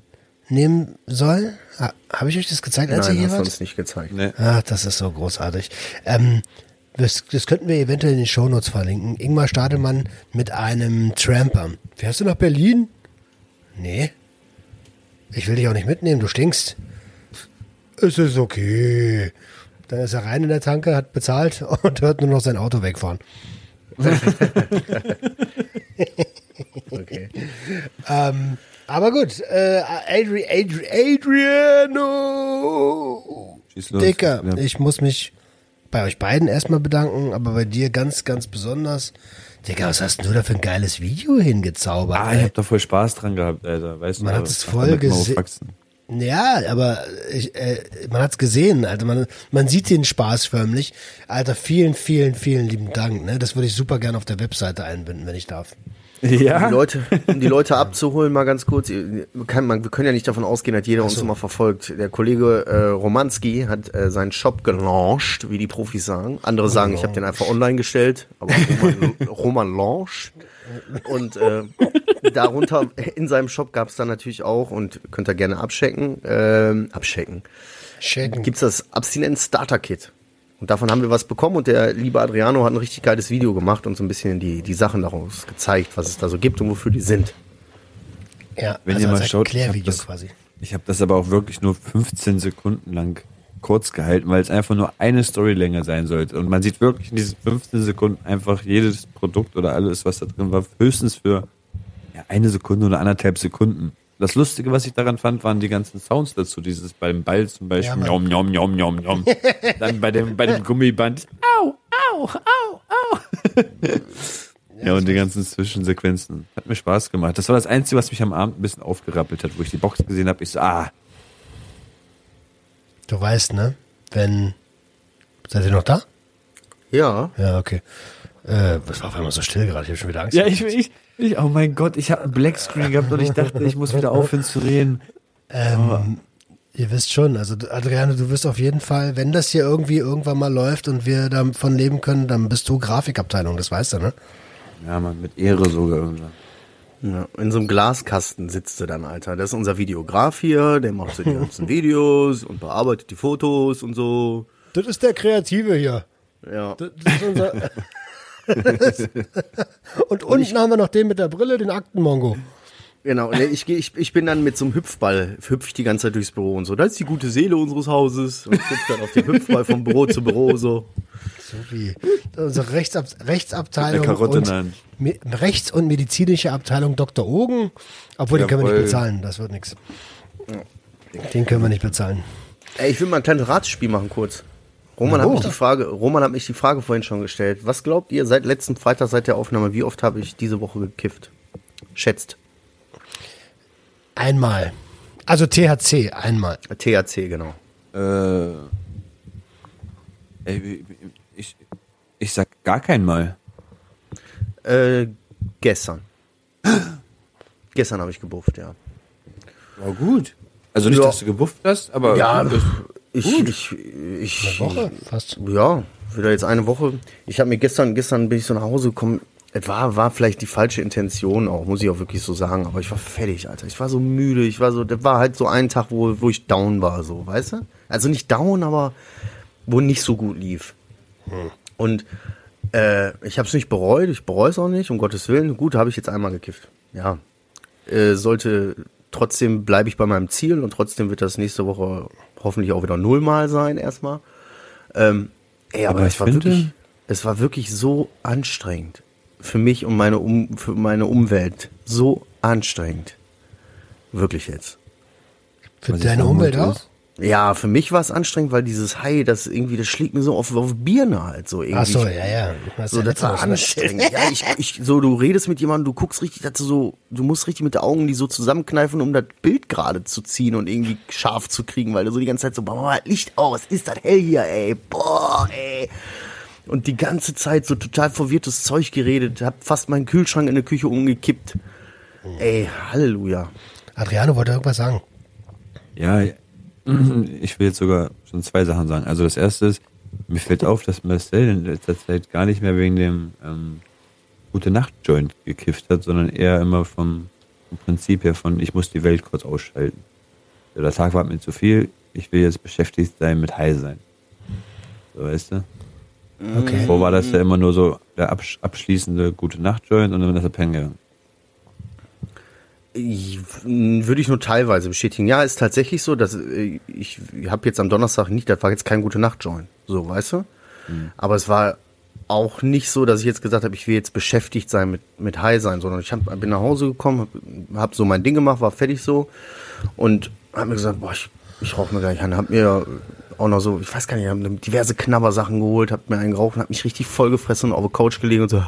nehmen soll? Ha, Habe ich euch das gezeigt, als ihr Nein, hier hast du wart? uns nicht gezeigt. Nee. Ach, das ist so großartig. Ähm, das, das könnten wir eventuell in den Shownotes verlinken. Ingmar Stadelmann mit einem Tramper. Fährst du nach Berlin? Nee. Ich will dich auch nicht mitnehmen, du stinkst. Es ist okay. Dann ist er rein in der Tanke, hat bezahlt und hört nur noch sein Auto wegfahren. Okay. Ähm, aber gut, äh, Adri, Adri, Adriano. Dicker, Ja. ich muss mich bei euch beiden erstmal bedanken, aber bei dir ganz, ganz besonders. Digga, was hast denn du da für ein geiles Video hingezaubert? Ah, ich hab da voll Spaß dran gehabt, Alter. Weißt Man du, hat es voll man gese- aufwachsen. Ja, aber ich, äh, man hat's gesehen, Alter. Man, man sieht den Spaß förmlich. Alter, vielen, vielen, vielen lieben Dank. Ne? Das würde ich super gerne auf der Webseite einbinden, wenn ich darf. Ja. Die Leute, um die Leute abzuholen, mal ganz kurz. Kann, man, wir können ja nicht davon ausgehen, dass jeder uns immer verfolgt. Der Kollege äh, Romanski hat äh, seinen Shop gelauncht, wie die Profis sagen. Andere sagen, ich habe den einfach online gestellt, aber Roman, Roman launcht. Und äh, darunter in seinem Shop gab es dann natürlich auch, und könnt ihr gerne abchecken, ähm, abchecken, Shaken. gibt's das Abstinenz Starter Kit. Und davon haben wir was bekommen und der liebe Adriano hat ein richtig geiles Video gemacht und so ein bisschen die, die Sachen daraus gezeigt, was es da so gibt und wofür die sind. Ja, Wenn also ihr mal als schaut, ich hab Erklärvideo das- quasi. Ich habe das aber auch wirklich nur 15 Sekunden lang kurz gehalten, weil es einfach nur eine Storylänge sein sollte. Und man sieht wirklich in diesen 15 Sekunden einfach jedes Produkt oder alles, was da drin war, höchstens für ja, eine Sekunde oder anderthalb Sekunden. Das Lustige, was ich daran fand, waren die ganzen Sounds dazu. Dieses beim Ball zum Beispiel. Ja, Njom, njom, njom, njom, njom. Dann bei dem, bei dem Gummiband. Au, au, au, au. Ja, und die ganzen Zwischensequenzen. Hat mir Spaß gemacht. Das war das Einzige, was mich am Abend ein bisschen aufgerappelt hat, wo ich die Box gesehen habe. Ich so, ah, Du weißt, ne? Wenn. Seid ihr noch da? Ja. Ja, okay. Äh, was war auf einmal so still gerade? Ich habe schon wieder Angst. Ja, ich, ich, ich oh mein Gott, ich habe einen Blackscreen gehabt und ich dachte, ich muss wieder aufhören zu reden. Ähm, ihr wisst schon, also Adriane, du wirst auf jeden Fall, wenn das hier irgendwie irgendwann mal läuft und wir davon leben können, dann bist du Grafikabteilung, das weißt du, ne? Ja, man, mit Ehre sogar irgendwann. Ja, in so einem Glaskasten sitzt du dann, Alter. Das ist unser Videograf hier, der macht so die ganzen Videos und bearbeitet die Fotos und so. Das ist der Kreative hier. Ja. Das, das ist unser. und unten haben wir noch den mit der Brille, den Aktenmongo. Genau, ne, ich, ich, ich bin dann mit so einem Hüpfball, hüpf ich die ganze Zeit durchs Büro und so. Das ist die gute Seele unseres Hauses. Und ich hüpf dann auf den Hüpfball vom Büro zu Büro so. So wie unsere Rechtsab Rechtsabteilung. Karotte und. Me Rechts- und medizinische Abteilung Dr. Ogen. Obwohl, den können wir nicht Jawohl. bezahlen. Das wird nichts. Den können wir nicht bezahlen. Ey, ich will mal ein kleines Ratsspiel machen kurz. Roman, hat mich die Frage, Roman hat mich die Frage vorhin schon gestellt. Was glaubt ihr seit letzten Freitag, seit der Aufnahme, wie oft habe ich diese Woche gekifft? Schätzt. Einmal. Also THC, einmal. THC, genau. Äh, ey, ich, ich sag gar kein Mal. Äh, gestern. gestern habe ich gebufft, ja. War gut. Also nicht, Ja. dass du gebufft hast, aber das, ich, ich, ich, Woche fast. Ja, wieder jetzt eine Woche. Ich habe mir gestern, gestern bin ich so nach Hause gekommen. Es war, war vielleicht die falsche Intention auch, muss ich auch wirklich so sagen. Aber ich war fertig, Alter. Ich war so müde. Ich war so, das war halt so ein Tag, wo, wo ich down war, so, weißt du? Also nicht down, aber wo nicht so gut lief. Und äh, ich habe es nicht bereut. Ich bereue es auch nicht, um Gottes Willen. Gut, habe ich jetzt einmal gekifft. Ja. Äh, sollte, trotzdem bleibe ich bei meinem Ziel und trotzdem wird das nächste Woche hoffentlich auch wieder nullmal sein, erstmal. Ähm, ey, aber, Aber es ich war finde- wirklich, es war wirklich so anstrengend für mich und meine um, für meine Umwelt. So anstrengend. Wirklich jetzt. Für Was deine Umwelt auch? Ja, für mich war es anstrengend, weil dieses Hai, das irgendwie, das schlägt mir so auf, auf Birne halt so irgendwie. Ach so, ja, ja. Hast So, ja das war anstrengend. Ja, ich, ich, so, du redest mit jemandem, du guckst richtig, dass du so, du musst richtig mit den Augen die so zusammenkneifen, um das Bild gerade zu ziehen und irgendwie scharf zu kriegen, weil du so die ganze Zeit so, boah, Licht aus, ist das hell hier, ey, boah, ey. Und die ganze Zeit so total verwirrtes Zeug geredet, hab fast meinen Kühlschrank in der Küche umgekippt. Ey, Halleluja. Adriano wollte irgendwas sagen. Ja, ich will jetzt sogar schon zwei Sachen sagen. Also das erste ist, mir fällt auf, dass Marcel in letzter Zeit gar nicht mehr wegen dem ähm, Gute Nacht Joint gekifft hat, sondern eher immer vom, vom Prinzip her von, ich muss die Welt kurz ausschalten. So, Der Tag war mir zu viel, ich will jetzt beschäftigt sein mit High sein. So, weißt du? Okay. Vorher war das ja immer nur so der absch abschließende Gute Nacht Joint und dann ist er pennen gegangen. Würde ich nur teilweise bestätigen. Ja, ist tatsächlich so, dass äh, ich habe jetzt am Donnerstag nicht, das war jetzt kein gute Nacht Joint, so, weißt du? Aber es war auch nicht so, dass ich jetzt gesagt habe, ich will jetzt beschäftigt sein mit mit High sein, sondern ich hab, bin nach Hause gekommen, habe hab so mein Ding gemacht, war fertig so und habe mir gesagt, boah, ich, ich rauche mir gleich an, habe mir auch noch so, ich weiß gar nicht, hab diverse Knabbersachen geholt, habe mir einen geraucht und habe mich richtig vollgefressen und auf der Couch gelegen und so,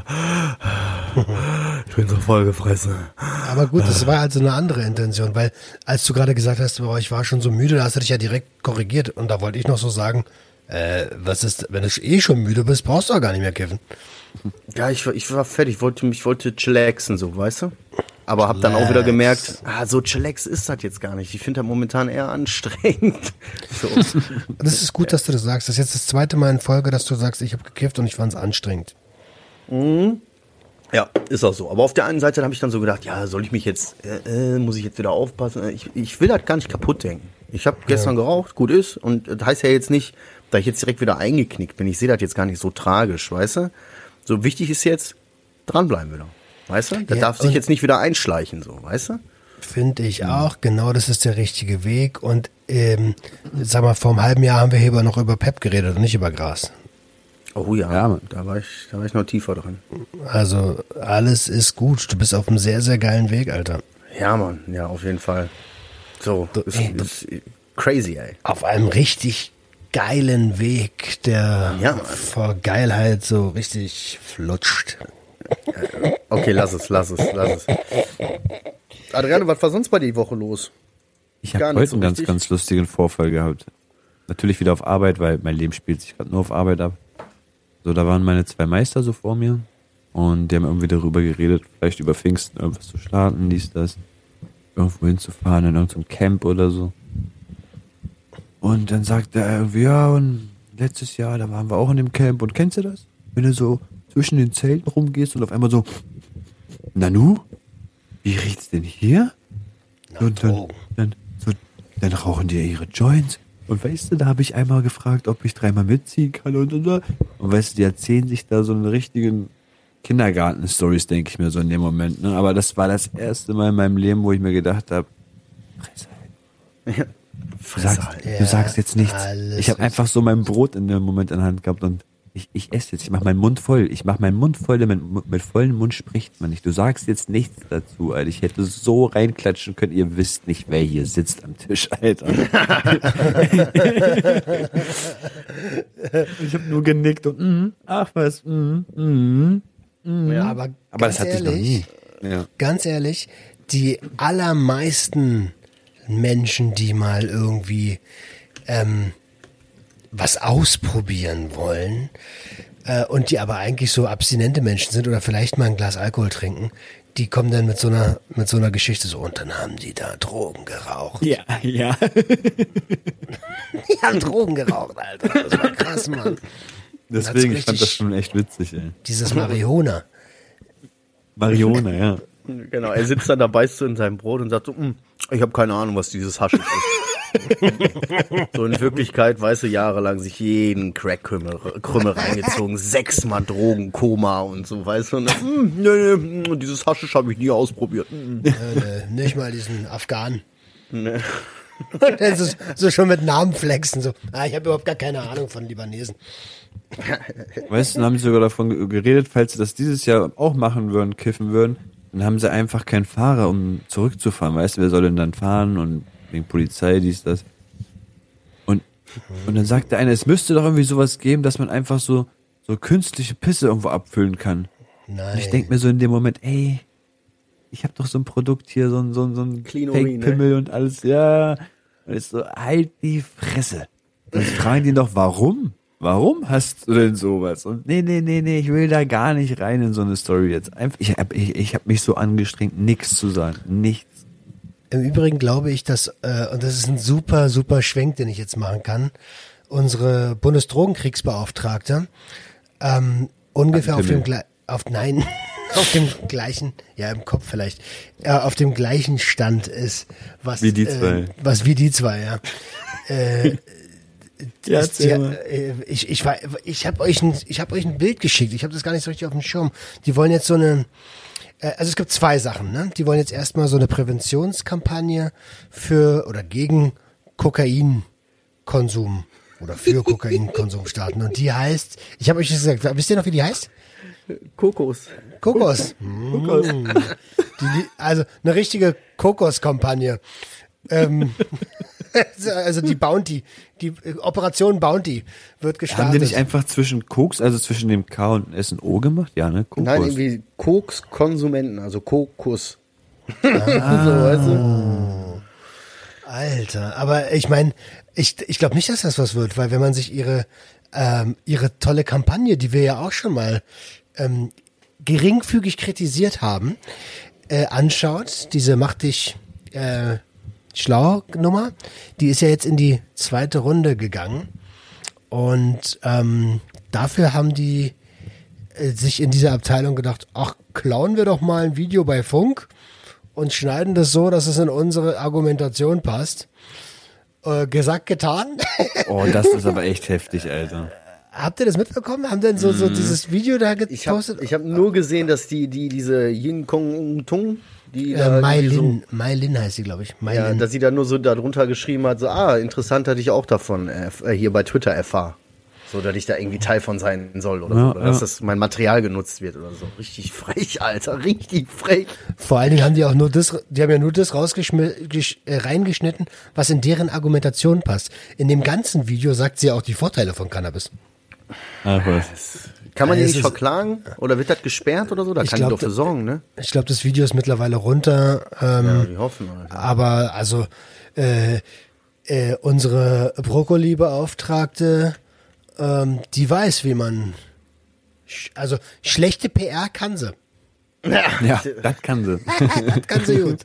ich bin so vollgefressen. Aber gut, das war also eine andere Intention, weil als du gerade gesagt hast, boah, ich war schon so müde, da hast du dich ja direkt korrigiert und da wollte ich noch so sagen, äh, was ist, wenn du eh schon müde bist, brauchst du auch gar nicht mehr kiffen. Ja, ich, war- ich war fertig, ich wollte mich wollte chillaxen, so, weißt du? Aber hab dann auch wieder gemerkt, ah, so chillax ist das jetzt gar nicht. Ich finde das momentan eher anstrengend. So. Das ist gut, dass du das sagst. Das ist jetzt das zweite Mal in Folge, dass du sagst, ich habe gekifft und ich fand es anstrengend. Ja, ist auch so. Aber auf der einen Seite habe ich dann so gedacht, ja, soll ich mich jetzt, äh, äh, muss ich jetzt wieder aufpassen? Ich, ich will das gar nicht kaputt denken. Ich habe gestern geraucht, gut ist. Und das heißt ja jetzt nicht, da ich jetzt direkt wieder eingeknickt bin. Ich sehe das jetzt gar nicht so tragisch, weißt du? So wichtig ist jetzt, dranbleiben wieder. Weißt du? Da Ja, darf sich jetzt nicht wieder einschleichen, so, weißt du? Finde ich auch. Genau, das ist der richtige Weg. Und ähm, sag mal, vor einem halben Jahr haben wir hier aber noch über Pep geredet und nicht über Gras. Oh ja, Ja, da war ich, da war ich noch tiefer drin. Also alles ist gut. Du bist auf einem sehr, sehr geilen Weg, Alter. Ja, Mann, ja, auf jeden Fall. So, Du- ist, ey, ist crazy, ey. Auf einem richtig geilen Weg, der Ja, vor Geilheit so richtig flutscht. Okay, lass es, lass es, lass es. Adriano, was war sonst bei dir die Woche los? Ich habe heute so einen ganz, ganz lustigen Vorfall gehabt. Natürlich wieder auf Arbeit, weil mein Leben spielt sich gerade nur auf Arbeit ab. So, da waren meine zwei Meister so vor mir und die haben irgendwie darüber geredet, vielleicht über Pfingsten irgendwas zu starten, dies, das, irgendwo hinzufahren in irgendeinem Camp oder so. Und dann sagt er irgendwie, ja, und letztes Jahr, da waren wir auch in dem Camp und kennst du das? Wenn du so zwischen den Zelten rumgehst und auf einmal so, Nanu? wie riecht's denn hier? Nach Und dann, dann, so, dann rauchen die ja ihre Joints. Und weißt du, da habe ich einmal gefragt, ob ich dreimal mitziehen kann und und und. Und weißt du, die erzählen sich da so einen richtigen Kindergarten-Stories, denke ich mir so in dem Moment. Ne? Aber das war das erste Mal in meinem Leben, wo ich mir gedacht habe, Fresse halt. Du sagst, halt. du sagst jetzt nichts. alles Ich habe einfach so mein Brot in dem Moment in der Hand gehabt und ich, ich esse jetzt. Ich mache meinen Mund voll. Ich mache meinen Mund voll. Mit, mit vollem Mund spricht man nicht. Du sagst jetzt nichts dazu, Alter. Ich hätte so reinklatschen können. Ihr wisst nicht, wer hier sitzt am Tisch, Alter. ich habe nur genickt und mm, ach was, mm, mm. Ja, aber, Aber das hatte ich noch nie. Ja. ganz ehrlich, die allermeisten Menschen, die mal irgendwie ähm, was ausprobieren wollen äh, und die aber eigentlich so abstinente Menschen sind oder vielleicht mal ein Glas Alkohol trinken, die kommen dann mit so einer mit so einer Geschichte so und dann haben die da Drogen geraucht. Ja, ja. Die haben Drogen geraucht, Alter. Das war krass, Mann. Deswegen, ich fand das schon echt witzig, ey. Dieses Marihuana. Marione, ja. Genau, er sitzt dann da, beißt so in seinem Brot und sagt so, "Mm, ich habe keine Ahnung, was dieses Haschisch ist. so in Wirklichkeit, weißt du, jahrelang sich jeden Crack-Krümmel Krümmel reingezogen, sechsmal Drogen, Koma und so, weißt du. Und dann, "Mm, nee, nee, mm, dieses Haschisch habe ich nie ausprobiert. Mm, Äh, nicht mal diesen Afghanen. nee. Dann so, so schon mit Namen flexen. So, ah, ich habe überhaupt gar keine Ahnung von Libanesen. Weißt du, dann haben sie sogar davon ge- geredet, falls sie das dieses Jahr auch machen würden, kiffen würden, dann haben sie einfach keinen Fahrer, um zurückzufahren. Weißt du, wer soll denn dann fahren und wegen Polizei, dies, das. Und, und dann sagt der eine, es müsste doch irgendwie sowas geben, dass man einfach so, so künstliche Pisse irgendwo abfüllen kann. Nein. Und ich denk mir so in dem Moment, ey, ich habe doch so ein Produkt hier, so ein, so ein, so ein Urin, ne? Fake-Pimmel und alles, ja. Und ich so, halt die Fresse. Dann fragen die doch, warum? Warum hast du denn sowas? Und nee, nee, nee, nee, ich will da gar nicht rein in so eine Story jetzt. Einfach, ich habe ich, ich hab mich so angestrengt, nichts zu sagen. Nichts. Im Übrigen glaube ich, dass, äh, und das ist ein super, super Schwenk, den ich jetzt machen kann, unsere Bundesdrogenkriegsbeauftragte ähm, ungefähr auf dem auf nein, auf dem gleichen, ja im Kopf vielleicht, äh, auf dem gleichen Stand ist, was Wie die Äh, zwei. was wie die zwei, ja. äh, Ja, ist die, äh, ich ich war, ich habe euch ein, ich habe euch ein Bild geschickt. Ich habe das gar nicht so richtig auf dem Schirm. Die wollen jetzt so eine äh, also es gibt zwei Sachen, ne? Die wollen jetzt erstmal so eine Präventionskampagne für oder gegen Kokainkonsum oder für Kokainkonsum starten. Und die heißt, ich habe euch das gesagt, wisst ihr noch, wie die heißt? Kokos. Kokos. Kokos. Die, die, also eine richtige Kokoskampagne. Ähm, also die Bounty, die äh, Operation Bounty wird gestartet. Haben die nicht einfach zwischen Koks, also zwischen dem K und S und O gemacht? Ja, ne? Kokos. Nein, irgendwie Koks-Konsumenten, also Kokos. so, weißt du? Alter, aber ich meine, ich, ich glaube nicht, dass das was wird, weil wenn man sich ihre, ähm, ihre tolle Kampagne, die wir ja auch schon mal ähm, geringfügig kritisiert haben, äh, anschaut, diese Mach dich äh, schlau Nummer, die ist ja jetzt in die zweite Runde gegangen. Und ähm, dafür haben die äh, sich in dieser Abteilung gedacht, ach, klauen wir doch mal ein Video bei Funk und schneiden das so, dass es in unsere Argumentation passt. Äh, gesagt, getan. Oh, das ist aber echt heftig, Alter. Habt ihr das mitbekommen? Haben denn so, so dieses Video da Ich habe gepostet? ich hab nur gesehen, dass die, die diese Yin Kong Tung, die äh, da Mai irgendwie so, Lin, Mai Lin heißt sie, glaube ich. Mai ja, Lin. dass sie da nur so darunter geschrieben hat, so, ah, interessant hatte ich auch davon, äh, hier bei Twitter erfahren. So, dass ich da irgendwie Teil von sein soll oder, Ja, so, oder dass ja. das mein Material genutzt wird oder so. Richtig frech, Alter, richtig frech. Vor allen Dingen haben die auch nur das, die haben ja nur das rausgeschmi- gesch- äh, reingeschnitten, was in deren Argumentation passt. In dem ganzen Video sagt sie auch die Vorteile von Cannabis. Ach was. Kann man die es nicht verklagen? Oder wird das gesperrt oder so? Da Ich kann glaub, die doch für sorgen, ne? Ich glaube, das Video ist mittlerweile runter. Ähm, Ja, wir hoffen. Alter. Aber also äh, äh, unsere Brokkoli-Beauftragte, ähm, die weiß, wie man. sch- Also schlechte PR kann sie. Ja, das kann sie. Das kann sie gut.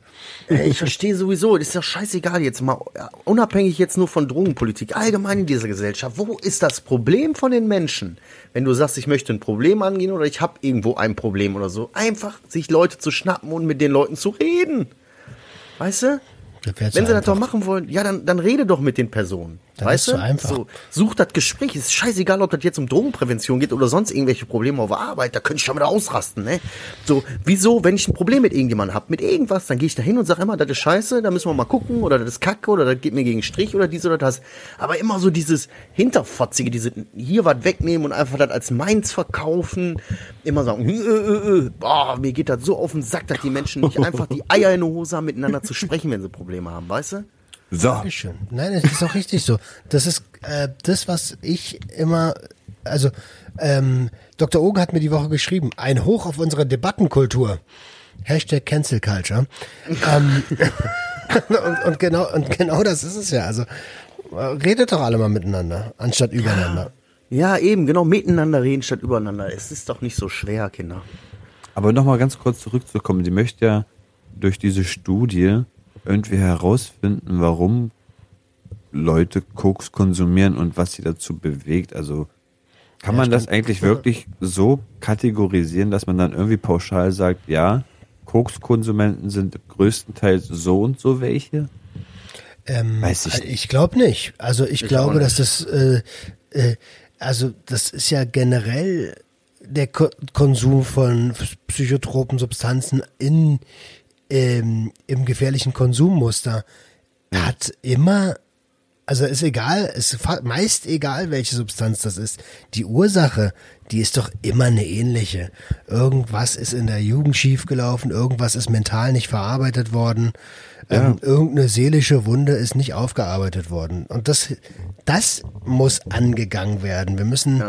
Ich verstehe sowieso, das ist ja scheißegal jetzt mal, ja, unabhängig jetzt nur von Drogenpolitik, allgemein in dieser Gesellschaft. Wo ist das Problem von den Menschen? Wenn du sagst, ich möchte ein Problem angehen oder ich habe irgendwo ein Problem oder so, einfach sich Leute zu schnappen und mit den Leuten zu reden. Weißt du? Das Wenn sie das einfach. doch machen wollen, ja, dann, dann rede doch mit den Personen. Das weißt du? einfach. So, such das Gespräch. Ist scheißegal, ob das jetzt um Drogenprävention geht oder sonst irgendwelche Probleme auf Arbeit. Da könnte ich schon wieder ausrasten, ne? So, wieso, wenn ich ein Problem mit irgendjemandem habe, mit irgendwas, dann gehe ich da hin und sage immer, das ist scheiße, da müssen wir mal gucken oder das ist kacke oder das geht mir gegen Strich oder dies oder das. Aber immer so dieses Hinterfotzige, diese hier was wegnehmen und einfach das als meins verkaufen. Immer sagen, äh, äh, äh. Boah, mir geht das so auf den Sack, dass die Menschen nicht einfach die Eier in der Hose haben, miteinander zu sprechen, wenn sie Probleme haben, weißt du? So. Dankeschön. Nein, es ist auch richtig so. Das ist äh, das, was ich immer, also ähm, Dr. Ogen hat mir die Woche geschrieben, ein Hoch auf unsere Debattenkultur. Hashtag Cancel Culture. ähm, und, und genau und genau das ist es ja. Also redet doch alle mal miteinander, anstatt übereinander. Ja, eben, genau, miteinander reden statt übereinander. Es ist doch nicht so schwer, Kinder. Aber nochmal ganz kurz zurückzukommen. Sie möchte ja durch diese Studie irgendwie herausfinden, warum Leute Koks konsumieren und was sie dazu bewegt. Also kann man das eigentlich wirklich so kategorisieren, dass man dann irgendwie pauschal sagt, ja, Kokskonsumenten sind größtenteils so und so welche? Ähm, Weiß ich ich glaube nicht. Also ich, auch glaube, dass das, äh, äh, also das ist ja generell der Ko Konsum von psychotropen Substanzen in ähm, im gefährlichen Konsummuster hat immer, also ist egal, ist meist egal, welche Substanz das ist. Die Ursache, die ist doch immer eine ähnliche. Irgendwas ist in der Jugend schiefgelaufen, irgendwas ist mental nicht verarbeitet worden, ähm, irgendeine seelische Wunde ist nicht aufgearbeitet worden. Und das, das muss angegangen werden. Wir müssen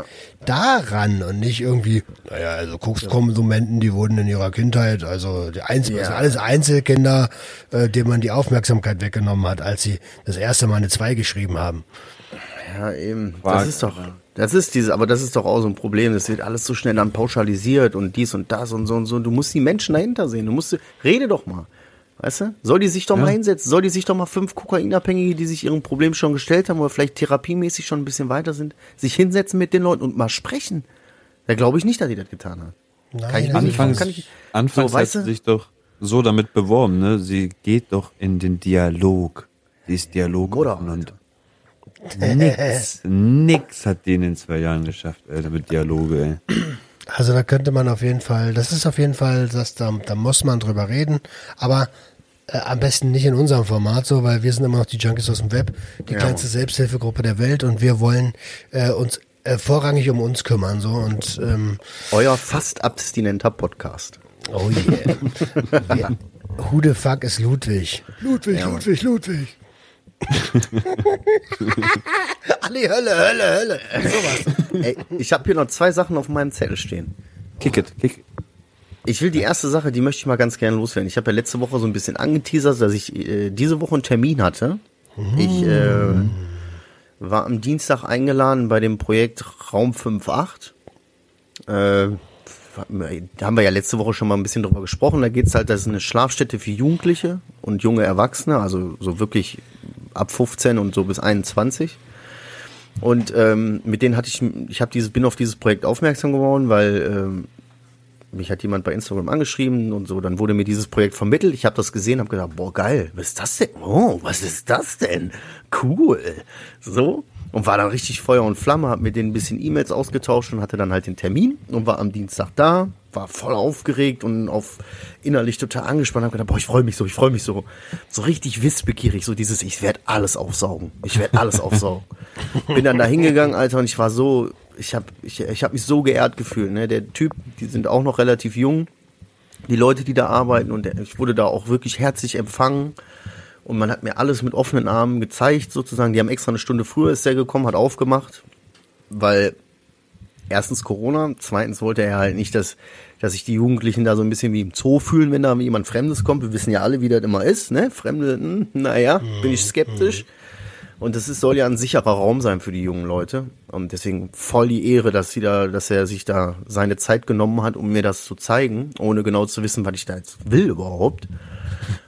daran und nicht irgendwie, naja, also Kokskonsumenten, die wurden in ihrer Kindheit, also die Einzel das sind alles Einzelkinder, äh, denen man die Aufmerksamkeit weggenommen hat, als sie das erste Mal eine 2 geschrieben haben. Ja, eben. War- Das ist doch, das ist diese, aber das ist doch auch so ein Problem. Das wird alles so schnell dann pauschalisiert und dies und das und so und so. Du musst die Menschen dahinter sehen. Du musst, rede doch mal. Weißt du? Soll die sich doch mal hinsetzen? Soll die sich doch mal fünf Kokainabhängige, die sich ihrem Problem schon gestellt haben oder vielleicht therapiemäßig schon ein bisschen weiter sind, sich hinsetzen mit den Leuten und mal sprechen? Da glaube ich nicht, dass die das getan hat. Nein, Kann ich Anfangs, kann ich- anfangs so, hat sie sich doch so damit beworben, ne? Sie geht doch in den Dialog. Sie ist Dialog Mutter, und nix, nix hat die in den zwei Jahren geschafft, Alter, mit Dialoge, ey. Also da könnte man auf jeden Fall, das ist auf jeden Fall, das, da, da muss man drüber reden, aber äh, am besten nicht in unserem Format so, weil wir sind immer noch die Junkies aus dem Web, die Ja. kleinste Selbsthilfegruppe der Welt und wir wollen äh, uns äh, vorrangig um uns kümmern so und ähm, Euer fast abstinenter Podcast. oh yeah. Who the fuck ist Ludwig? Ludwig, Ludwig, Ludwig. Ali, Hölle, Hölle, Hölle. Sowas. Ey, ich habe hier noch zwei Sachen auf meinem Zettel stehen. Kick it, kick it. Ich will die erste Sache, die möchte ich mal ganz gerne loswerden. Ich habe ja letzte Woche so ein bisschen angeteasert, dass ich äh, diese Woche einen Termin hatte. Ich äh, war am Dienstag eingeladen bei dem Projekt Raum 58. Äh, da haben wir ja letzte Woche schon mal ein bisschen drüber gesprochen. Da geht's halt, das ist eine Schlafstätte für Jugendliche und junge Erwachsene, also so wirklich ab 15 und so bis 21. Und ähm, mit denen hatte ich, ich habe dieses, bin auf dieses Projekt aufmerksam geworden, weil ähm, mich hat jemand bei Instagram angeschrieben und so, dann wurde mir dieses Projekt vermittelt. Ich habe das gesehen, habe gedacht, boah, geil, was ist das denn? Oh, was ist das denn? Cool. So. Und war dann richtig Feuer und Flamme, hab mit denen ein bisschen E-Mails ausgetauscht und hatte dann halt den Termin und war am Dienstag da, war voll aufgeregt und auf innerlich total angespannt, hab gedacht, boah, ich freue mich so, ich freue mich so. So richtig wissbegierig, so dieses, ich werde alles aufsaugen. Ich werde alles aufsaugen. Bin dann da hingegangen, Alter, und ich war so, ich habe ich, ich hab mich so geehrt gefühlt. Ne? Der Typ, die sind auch noch relativ jung, die Leute, die da arbeiten, und der, ich wurde da auch wirklich herzlich empfangen. Und man hat mir alles mit offenen Armen gezeigt, sozusagen. Die haben extra eine Stunde früher ist der gekommen, hat aufgemacht, weil erstens Corona, zweitens wollte er halt nicht, dass, dass sich die Jugendlichen da so ein bisschen wie im Zoo fühlen, wenn da jemand Fremdes kommt. Wir wissen ja alle, wie das immer ist, ne? Fremde, hm, naja, bin ich skeptisch. Und das ist, soll ja ein sicherer Raum sein für die jungen Leute. Und deswegen voll die Ehre, dass sie da, dass er sich da seine Zeit genommen hat, um mir das zu zeigen, ohne genau zu wissen, was ich da jetzt will überhaupt.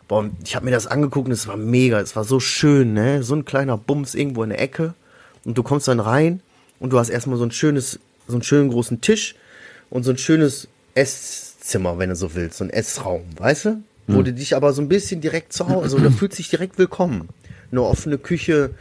Boah, ich habe mir das angeguckt und es war mega, es war so schön, ne? So ein kleiner Bums irgendwo in der Ecke. Und du kommst dann rein und du hast erstmal so ein schönes, so einen schönen großen Tisch und so ein schönes Esszimmer, wenn du so willst, so ein Essraum, weißt du? Wo du dich aber so ein bisschen direkt zu Hause, also da fühlt sich direkt willkommen. Eine offene Küche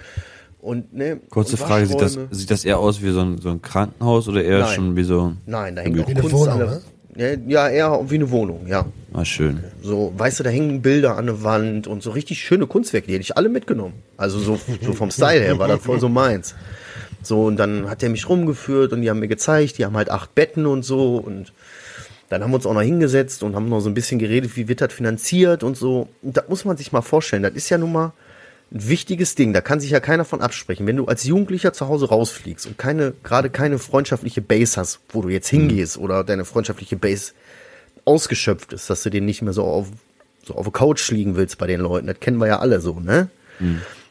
und ne. Kurze und Frage, sieht das, sieht das eher aus wie so ein, so ein Krankenhaus oder eher Nein. schon wie so Nein, da hängt auch Kunst Wohnung, an ne? der, ja, ja, eher wie eine Wohnung, ja. Ah, schön. So, weißt du, da hängen Bilder an der Wand und so richtig schöne Kunstwerke, die hätte ich alle mitgenommen. Also so, so vom Style her war das voll so meins. So, und dann hat er mich rumgeführt und die haben mir gezeigt, die haben halt acht Betten und so und dann haben wir uns auch noch hingesetzt und haben noch so ein bisschen geredet, wie wird das finanziert und so. Und das muss man sich mal vorstellen. Das ist ja nun mal ein wichtiges Ding. Da kann sich ja keiner von absprechen. Wenn du als Jugendlicher zu Hause rausfliegst und keine, gerade keine freundschaftliche Base hast, wo du jetzt hingehst oder deine freundschaftliche Base ausgeschöpft ist, dass du den nicht mehr so auf, so auf der Couch liegen willst bei den Leuten. Das kennen wir ja alle so, ne?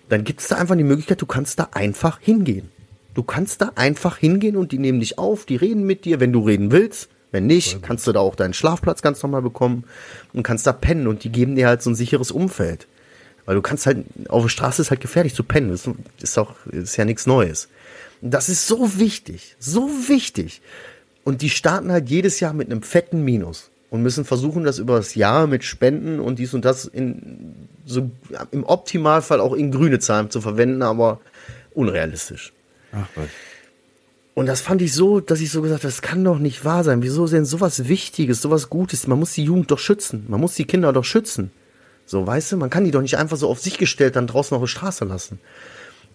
Dann gibt es da einfach die Möglichkeit, du kannst da einfach hingehen. Du kannst da einfach hingehen und die nehmen dich auf, die reden mit dir, wenn du reden willst. Wenn nicht, kannst du da auch deinen Schlafplatz ganz normal bekommen und kannst da pennen und die geben dir halt so ein sicheres Umfeld. Weil du kannst halt, auf der Straße ist halt gefährlich zu pennen. Das ist auch, ist ja nichts Neues. Und Das ist so wichtig, so wichtig. Und die starten halt jedes Jahr mit einem fetten Minus und müssen versuchen, das über das Jahr mit Spenden und dies und das in so im Optimalfall auch in grüne Zahlen zu verwenden, aber unrealistisch. Ach, was. Und das fand ich so, dass ich so gesagt habe, das kann doch nicht wahr sein. Wieso denn sowas Wichtiges, sowas Gutes? Man muss die Jugend doch schützen. Man muss die Kinder doch schützen. So, weißt du, man kann die doch nicht einfach so auf sich gestellt dann draußen auf der Straße lassen.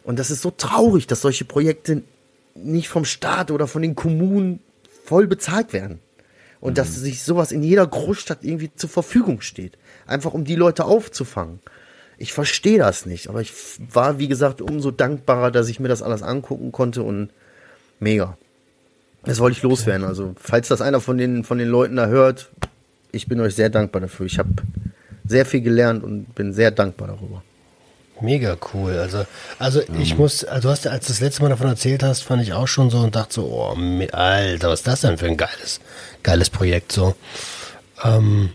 Und das ist so traurig, dass solche Projekte nicht vom Staat oder von den Kommunen voll bezahlt werden. Und dass sich sowas in jeder Großstadt irgendwie zur Verfügung steht. Einfach um die Leute aufzufangen. Ich verstehe das nicht, aber ich war, wie gesagt, umso dankbarer, dass ich mir das alles angucken konnte und mega. Das wollte ich loswerden. Also, falls das einer von den, von den Leuten da hört, ich bin euch sehr dankbar dafür. Ich habe sehr viel gelernt und bin sehr dankbar darüber. Mega cool. Also, also ich muss, also du hast, als du das letzte Mal davon erzählt hast, fand ich auch schon so und dachte so, oh, Alter, was ist das denn für ein geiles, geiles Projekt so. Ähm,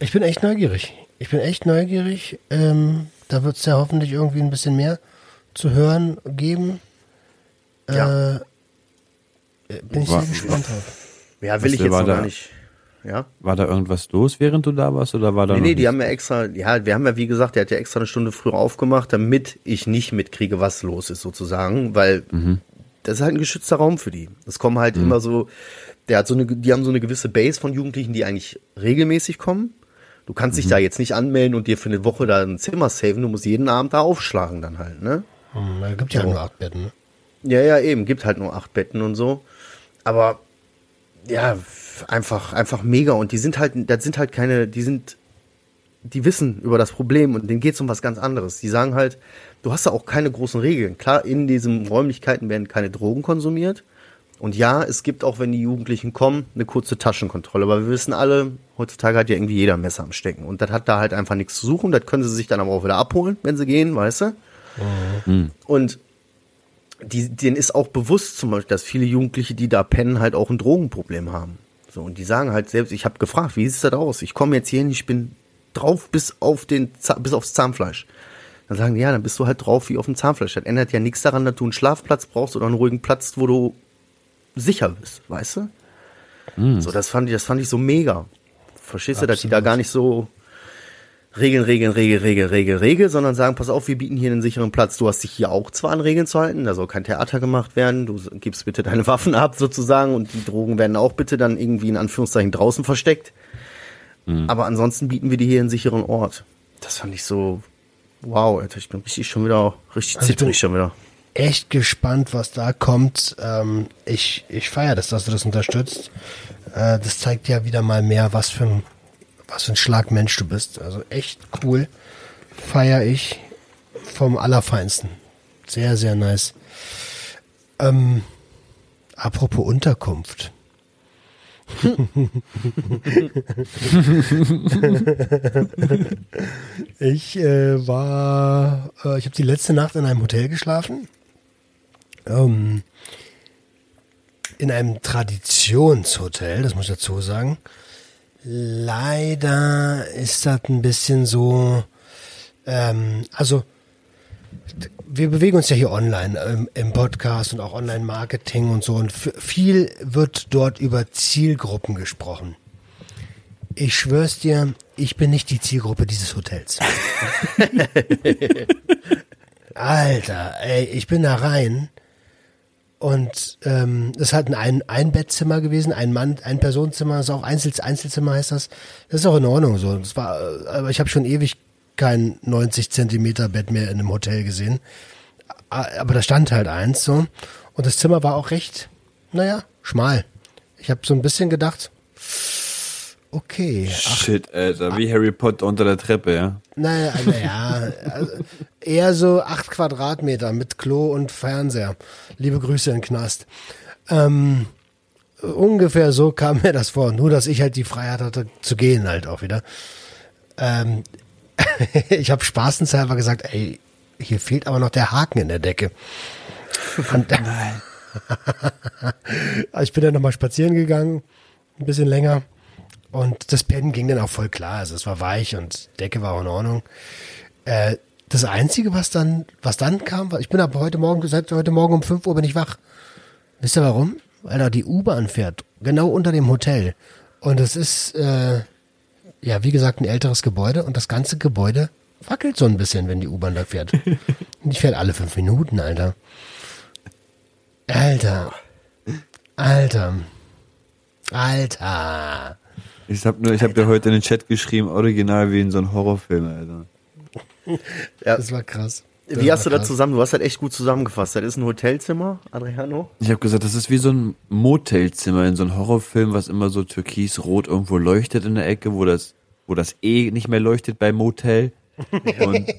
ich bin echt neugierig. Ich bin echt neugierig. Ähm, da wird es ja hoffentlich irgendwie ein bisschen mehr zu hören geben. Ja. Äh, bin ich War- sehr gespannt drauf. Ja, will Was ich jetzt noch da? gar nicht. Ja? War da irgendwas los, während du da warst, oder war da Nee, nee, die nichts? haben ja extra, ja, wir haben ja, wie gesagt, der hat ja extra eine Stunde früher aufgemacht, damit ich nicht mitkriege, was los ist, sozusagen, weil das ist halt ein geschützter Raum für die. Es kommen halt immer so, der hat so eine, die haben so eine gewisse Base von Jugendlichen, die eigentlich regelmäßig kommen. Du kannst dich da jetzt nicht anmelden und dir für eine Woche da ein Zimmer saven, du musst jeden Abend da aufschlagen dann halt, ne? Hm, da gibt ja nur acht Betten. Ne? Ja, ja, eben, gibt halt nur acht Betten und so. Aber ja, einfach, einfach mega. Und die sind halt, das sind halt keine, die sind, die wissen über das Problem und denen geht's um was ganz anderes. Die sagen halt, du hast da auch keine großen Regeln. Klar, in diesen Räumlichkeiten werden keine Drogen konsumiert. Und ja, es gibt auch, wenn die Jugendlichen kommen, eine kurze Taschenkontrolle. Aber wir wissen alle, heutzutage hat ja irgendwie jeder ein Messer am Stecken. Und das hat da halt einfach nichts zu suchen. Das können sie sich dann aber auch wieder abholen, wenn sie gehen, weißt du? Und die, denen ist auch bewusst zum Beispiel, dass viele Jugendliche, die da pennen, halt auch ein Drogenproblem haben. So, und die sagen halt selbst, ich habe gefragt, wie sieht das aus? Ich komme jetzt hier hin, ich bin drauf bis auf den bis aufs Zahnfleisch. Dann sagen die, ja, dann bist du halt drauf wie auf dem Zahnfleisch. Das ändert ja nichts daran, dass du einen Schlafplatz brauchst oder einen ruhigen Platz, wo du sicher bist, weißt du? So, das fand ich, das fand ich so mega. Verstehst du, dass die da Absolut. gar nicht so Regeln, Regeln, Regel, Regel, Regel, Regel, sondern sagen, pass auf, wir bieten hier einen sicheren Platz. Du hast dich hier auch zwar an Regeln zu halten, da soll kein Theater gemacht werden, du gibst bitte deine Waffen ab sozusagen und die Drogen werden auch bitte dann irgendwie in Anführungszeichen draußen versteckt. Aber ansonsten bieten wir dir hier einen sicheren Ort. Das fand ich so, wow, Alter, ich bin richtig schon wieder, richtig Also zittrig schon wieder. Echt gespannt, was da kommt. Ähm, ich ich feiere das, dass du das unterstützt. Äh, das zeigt ja wieder mal mehr, was für ein, was für ein Schlagmensch du bist. Also echt cool. Feier ich vom Allerfeinsten. Sehr, sehr nice. Ähm, apropos Unterkunft. ich äh, war, äh, ich habe die letzte Nacht in einem Hotel geschlafen. Ähm, in einem Traditionshotel, das muss ich dazu sagen. Leider ist das ein bisschen so, ähm, also wir bewegen uns ja hier online ähm, im Podcast und auch Online-Marketing und so und viel wird dort über Zielgruppen gesprochen. Ich schwör's dir, ich bin nicht die Zielgruppe dieses Hotels. Alter, ey, ich bin da rein und ähm, das hat ein ein Einbettzimmer gewesen, ein Mann, ein Personenzimmer, ist auch Einzel Einzelzimmer heißt das. Das ist auch in Ordnung so. Das war, äh, aber ich habe schon ewig kein 90 Zentimeter Bett mehr in einem Hotel gesehen. Aber da stand halt eins so und das Zimmer war auch recht, naja, schmal. Ich habe so ein bisschen gedacht, okay, Shit, Alter, wie Harry Potter unter der Treppe, ja. Naja, naja, also eher so acht Quadratmeter mit Klo und Fernseher. Liebe Grüße in Knast. Ähm, ungefähr so kam mir das vor. Nur, dass ich halt die Freiheit hatte zu gehen halt auch wieder. Ähm, ich habe spaßenshalber gesagt, ey, hier fehlt aber noch der Haken in der Decke. Und, Nein. ich bin dann nochmal spazieren gegangen, ein bisschen länger. Und das Pennen ging dann auch voll klar. Also es war weich und Decke war auch in Ordnung. Äh, das Einzige, was dann, was dann kam, war, ich bin aber heute Morgen, seit heute Morgen um 5 Uhr bin ich wach. Wisst ihr warum? Weil da die U-Bahn fährt, genau unter dem Hotel. Und es ist, äh, ja, wie gesagt, ein älteres Gebäude und das ganze Gebäude wackelt so ein bisschen, wenn die U-Bahn da fährt. Und die fährt alle fünf Minuten, Alter. Alter. Alter. Alter. Ich hab nur, ich hab dir heute in den Chat geschrieben, original wie in so einem Horrorfilm, Alter. Das war krass. Das Wie hast du war das krass. zusammen? Du hast das echt gut zusammengefasst. Das ist ein Hotelzimmer, Adriano. Ich habe gesagt, das ist wie so ein Motelzimmer in so einem Horrorfilm, was immer so türkisrot irgendwo leuchtet in der Ecke, wo das, wo das E nicht mehr leuchtet beim Motel. Und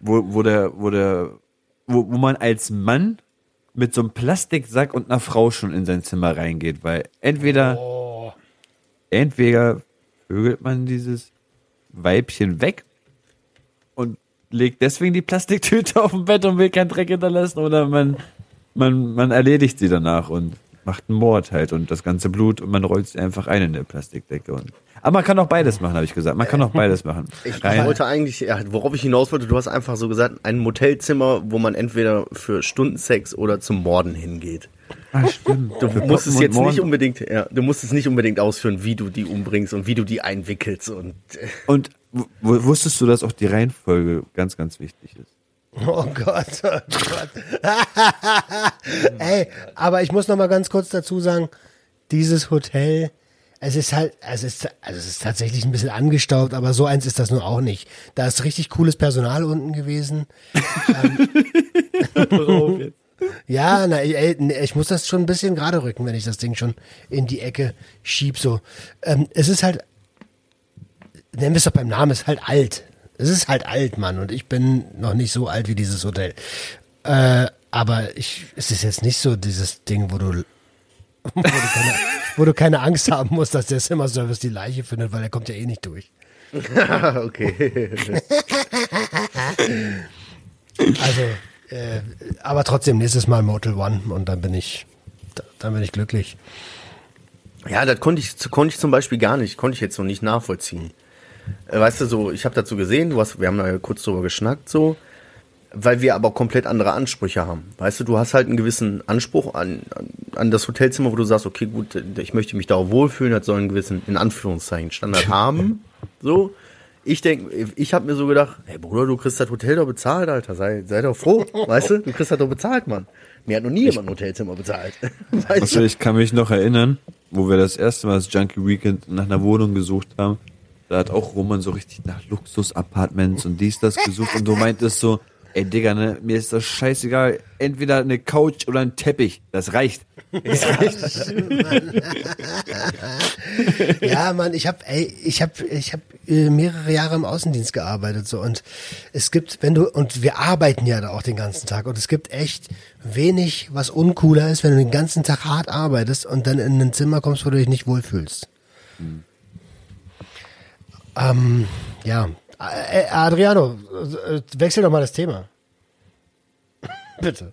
wo, wo der, wo der, wo, wo man als Mann mit so einem Plastiksack und einer Frau schon in sein Zimmer reingeht, weil entweder, Oh. Entweder vögelt man dieses Weibchen weg und legt deswegen die Plastiktüte auf dem Bett und will keinen Dreck hinterlassen oder man, man, man erledigt sie danach und macht einen Mord halt und das ganze Blut und man rollt sie einfach ein in der Plastikdecke. Und, aber man kann auch beides machen, habe ich gesagt. Man kann auch beides machen. Ich Rein- wollte eigentlich, ja, worauf ich hinaus wollte, du hast einfach so gesagt, ein Motelzimmer, wo man entweder für Stundensex oder zum Morden hingeht. Ah, stimmt. Du musst es jetzt nicht unbedingt, ja, du musst es nicht unbedingt ausführen, wie du die umbringst und wie du die einwickelst und äh, Und wusstest du, dass auch die Reihenfolge ganz, ganz wichtig ist? Oh Gott, oh Gott. Ey, aber ich muss noch mal ganz kurz dazu sagen, dieses Hotel, es ist halt, es ist, also es ist tatsächlich ein bisschen angestaubt, aber so eins ist das nur auch nicht. Da ist richtig cooles Personal unten gewesen. ähm, ja, na, ey, nee, ich muss das schon ein bisschen gerade rücken, wenn ich das Ding schon in die Ecke schieb, so. Ähm, es ist halt, nennen wir es doch beim Namen, es ist halt alt. Es ist halt alt, Mann, und ich bin noch nicht so alt wie dieses Hotel. Äh, aber ich, es ist jetzt nicht so dieses Ding, wo du, wo du, keine, wo du keine Angst haben musst, dass der Zimmerservice die Leiche findet, weil er kommt ja eh nicht durch. okay. Also, äh, aber trotzdem, nächstes Mal Motel One und dann bin ich, da- dann bin ich glücklich. Ja, das konnte ich, konnte ich zum Beispiel gar nicht, konnte ich jetzt noch nicht nachvollziehen. Äh, Weißt du, so, ich habe dazu gesehen, du hast, wir haben da ja kurz drüber geschnackt, so, weil wir aber komplett andere Ansprüche haben. Weißt du, du hast halt einen gewissen Anspruch an, an, an das Hotelzimmer, wo du sagst, okay, gut, ich möchte mich da auch wohlfühlen, das soll einen gewissen, in Anführungszeichen, Standard haben. So. Ich denke, ich habe mir so gedacht, hey Bruder, du kriegst das Hotel doch bezahlt, Alter. Sei, sei doch froh. Weißt du, du kriegst das doch bezahlt, Mann. Mir hat noch nie jemand ein Hotelzimmer bezahlt. Weißt Also ich kann mich noch erinnern, wo wir das erste Mal das Junkie Weekend nach einer Wohnung gesucht haben. Da hat auch Roman so richtig nach Luxus-Apartments und dies, das gesucht und du meintest so, ey Digga, ne, mir ist das scheißegal, entweder eine Couch oder ein Teppich, das reicht. Ja, Mann, ich hab, ey, ich hab, ich hab mehrere Jahre im Außendienst gearbeitet so und es gibt, wenn du und wir arbeiten ja da auch den ganzen Tag und es gibt echt wenig, was uncooler ist, wenn du den ganzen Tag hart arbeitest und dann in ein Zimmer kommst, wo du dich nicht wohlfühlst. Ähm, ja, äh, Adriano, äh, wechsel doch mal das Thema. Bitte.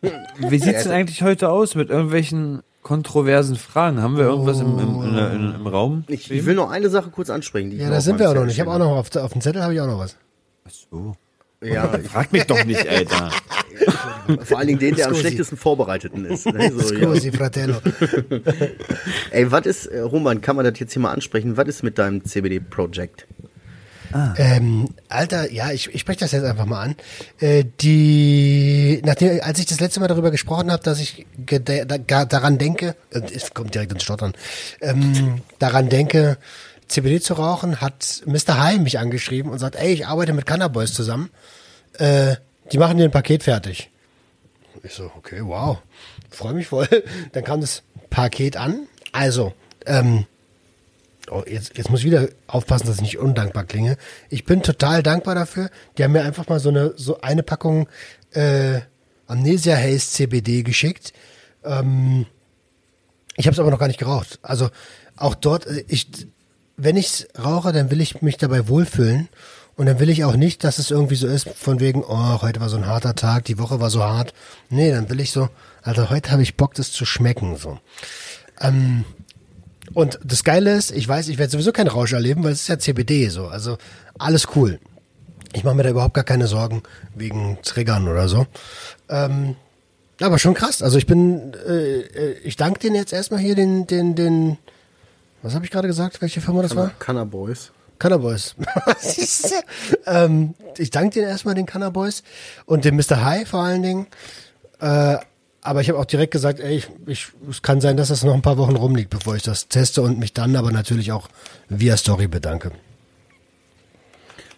Wie sieht's denn eigentlich heute aus mit irgendwelchen kontroversen Fragen? Haben wir irgendwas im, im, in in, im Raum? Ich, ich will noch eine Sache kurz ansprechen. Ja, noch da auf sind wir auch noch. Ich habe auch noch auf, auf dem Zettel habe ich auch noch was. Ach so. Ja, Frag mich doch nicht, Alter. vor allen Dingen den, der am Scusi. schlechtesten Vorbereiteten ist. Ne? So, ja. Scusi, Fratello. Ey, was ist, äh, Roman, kann man das jetzt hier mal ansprechen? Was ist mit deinem CBD-Projekt? Ähm, Alter, ja, ich, ich spreche das jetzt einfach mal an. Äh, die, nachdem, als ich das letzte Mal darüber gesprochen habe, dass ich da, daran denke, äh, es kommt direkt ins Stottern, ähm, daran denke, CBD zu rauchen, hat Mr. High mich angeschrieben und sagt, ey, ich arbeite mit Cannaboys zusammen. Äh, die machen dir ein Paket fertig. Ich so, okay, wow, freue mich voll. Dann kam das Paket an. Also, ähm, Oh, jetzt, jetzt muss ich wieder aufpassen, dass ich nicht undankbar klinge. Ich bin total dankbar dafür. Die haben mir einfach mal so eine, so eine Packung äh, Amnesia Haze CBD geschickt. Ähm, ich habe es aber noch gar nicht geraucht. Also auch dort, äh, ich, wenn ich rauche, dann will ich mich dabei wohlfühlen. Und dann will ich auch nicht, dass es irgendwie so ist, von wegen, oh, heute war so ein harter Tag, die Woche war so hart. Nee, dann will ich so, also heute habe ich Bock, das zu schmecken. So. Ähm, und das Geile ist, ich weiß, ich werde sowieso keinen Rausch erleben, weil es ist ja CBD so. Also alles cool. Ich mache mir da überhaupt gar keine Sorgen wegen Triggern oder so. Ähm, aber schon krass. Also ich bin, äh, äh, ich danke denen jetzt erstmal hier den, den, den, was habe ich gerade gesagt, welche Firma das war? Cannaboys. Cannaboys. Ähm, ich danke denen erstmal den Cannaboys und dem Mr. High vor allen Dingen. Äh, aber ich habe auch direkt gesagt, ey, ich, ich, es kann sein, dass das noch ein paar Wochen rumliegt, bevor ich das teste und mich dann aber natürlich auch via Story bedanke.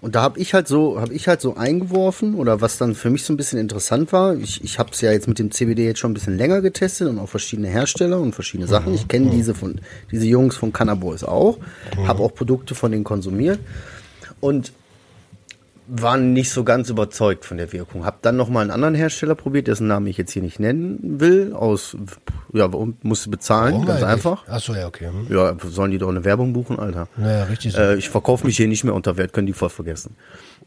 Und da habe ich halt so, habe ich halt so eingeworfen oder was dann für mich so ein bisschen interessant war. Ich, ich habe es ja jetzt mit dem CBD jetzt schon ein bisschen länger getestet und auch verschiedene Hersteller und verschiedene Sachen. Ich kenne diese von diese Jungs von Cannaboys auch, habe auch Produkte von denen konsumiert und war nicht so ganz überzeugt von der Wirkung. Hab dann noch mal einen anderen Hersteller probiert, dessen Namen ich jetzt hier nicht nennen will, aus ja, musste bezahlen, Warum ganz eigentlich? einfach. Ach so, ja, okay. Hm. Ja, sollen die doch eine Werbung buchen, Alter? Naja, richtig so. Äh, ich verkaufe mich hier nicht mehr unter Wert, können die voll vergessen.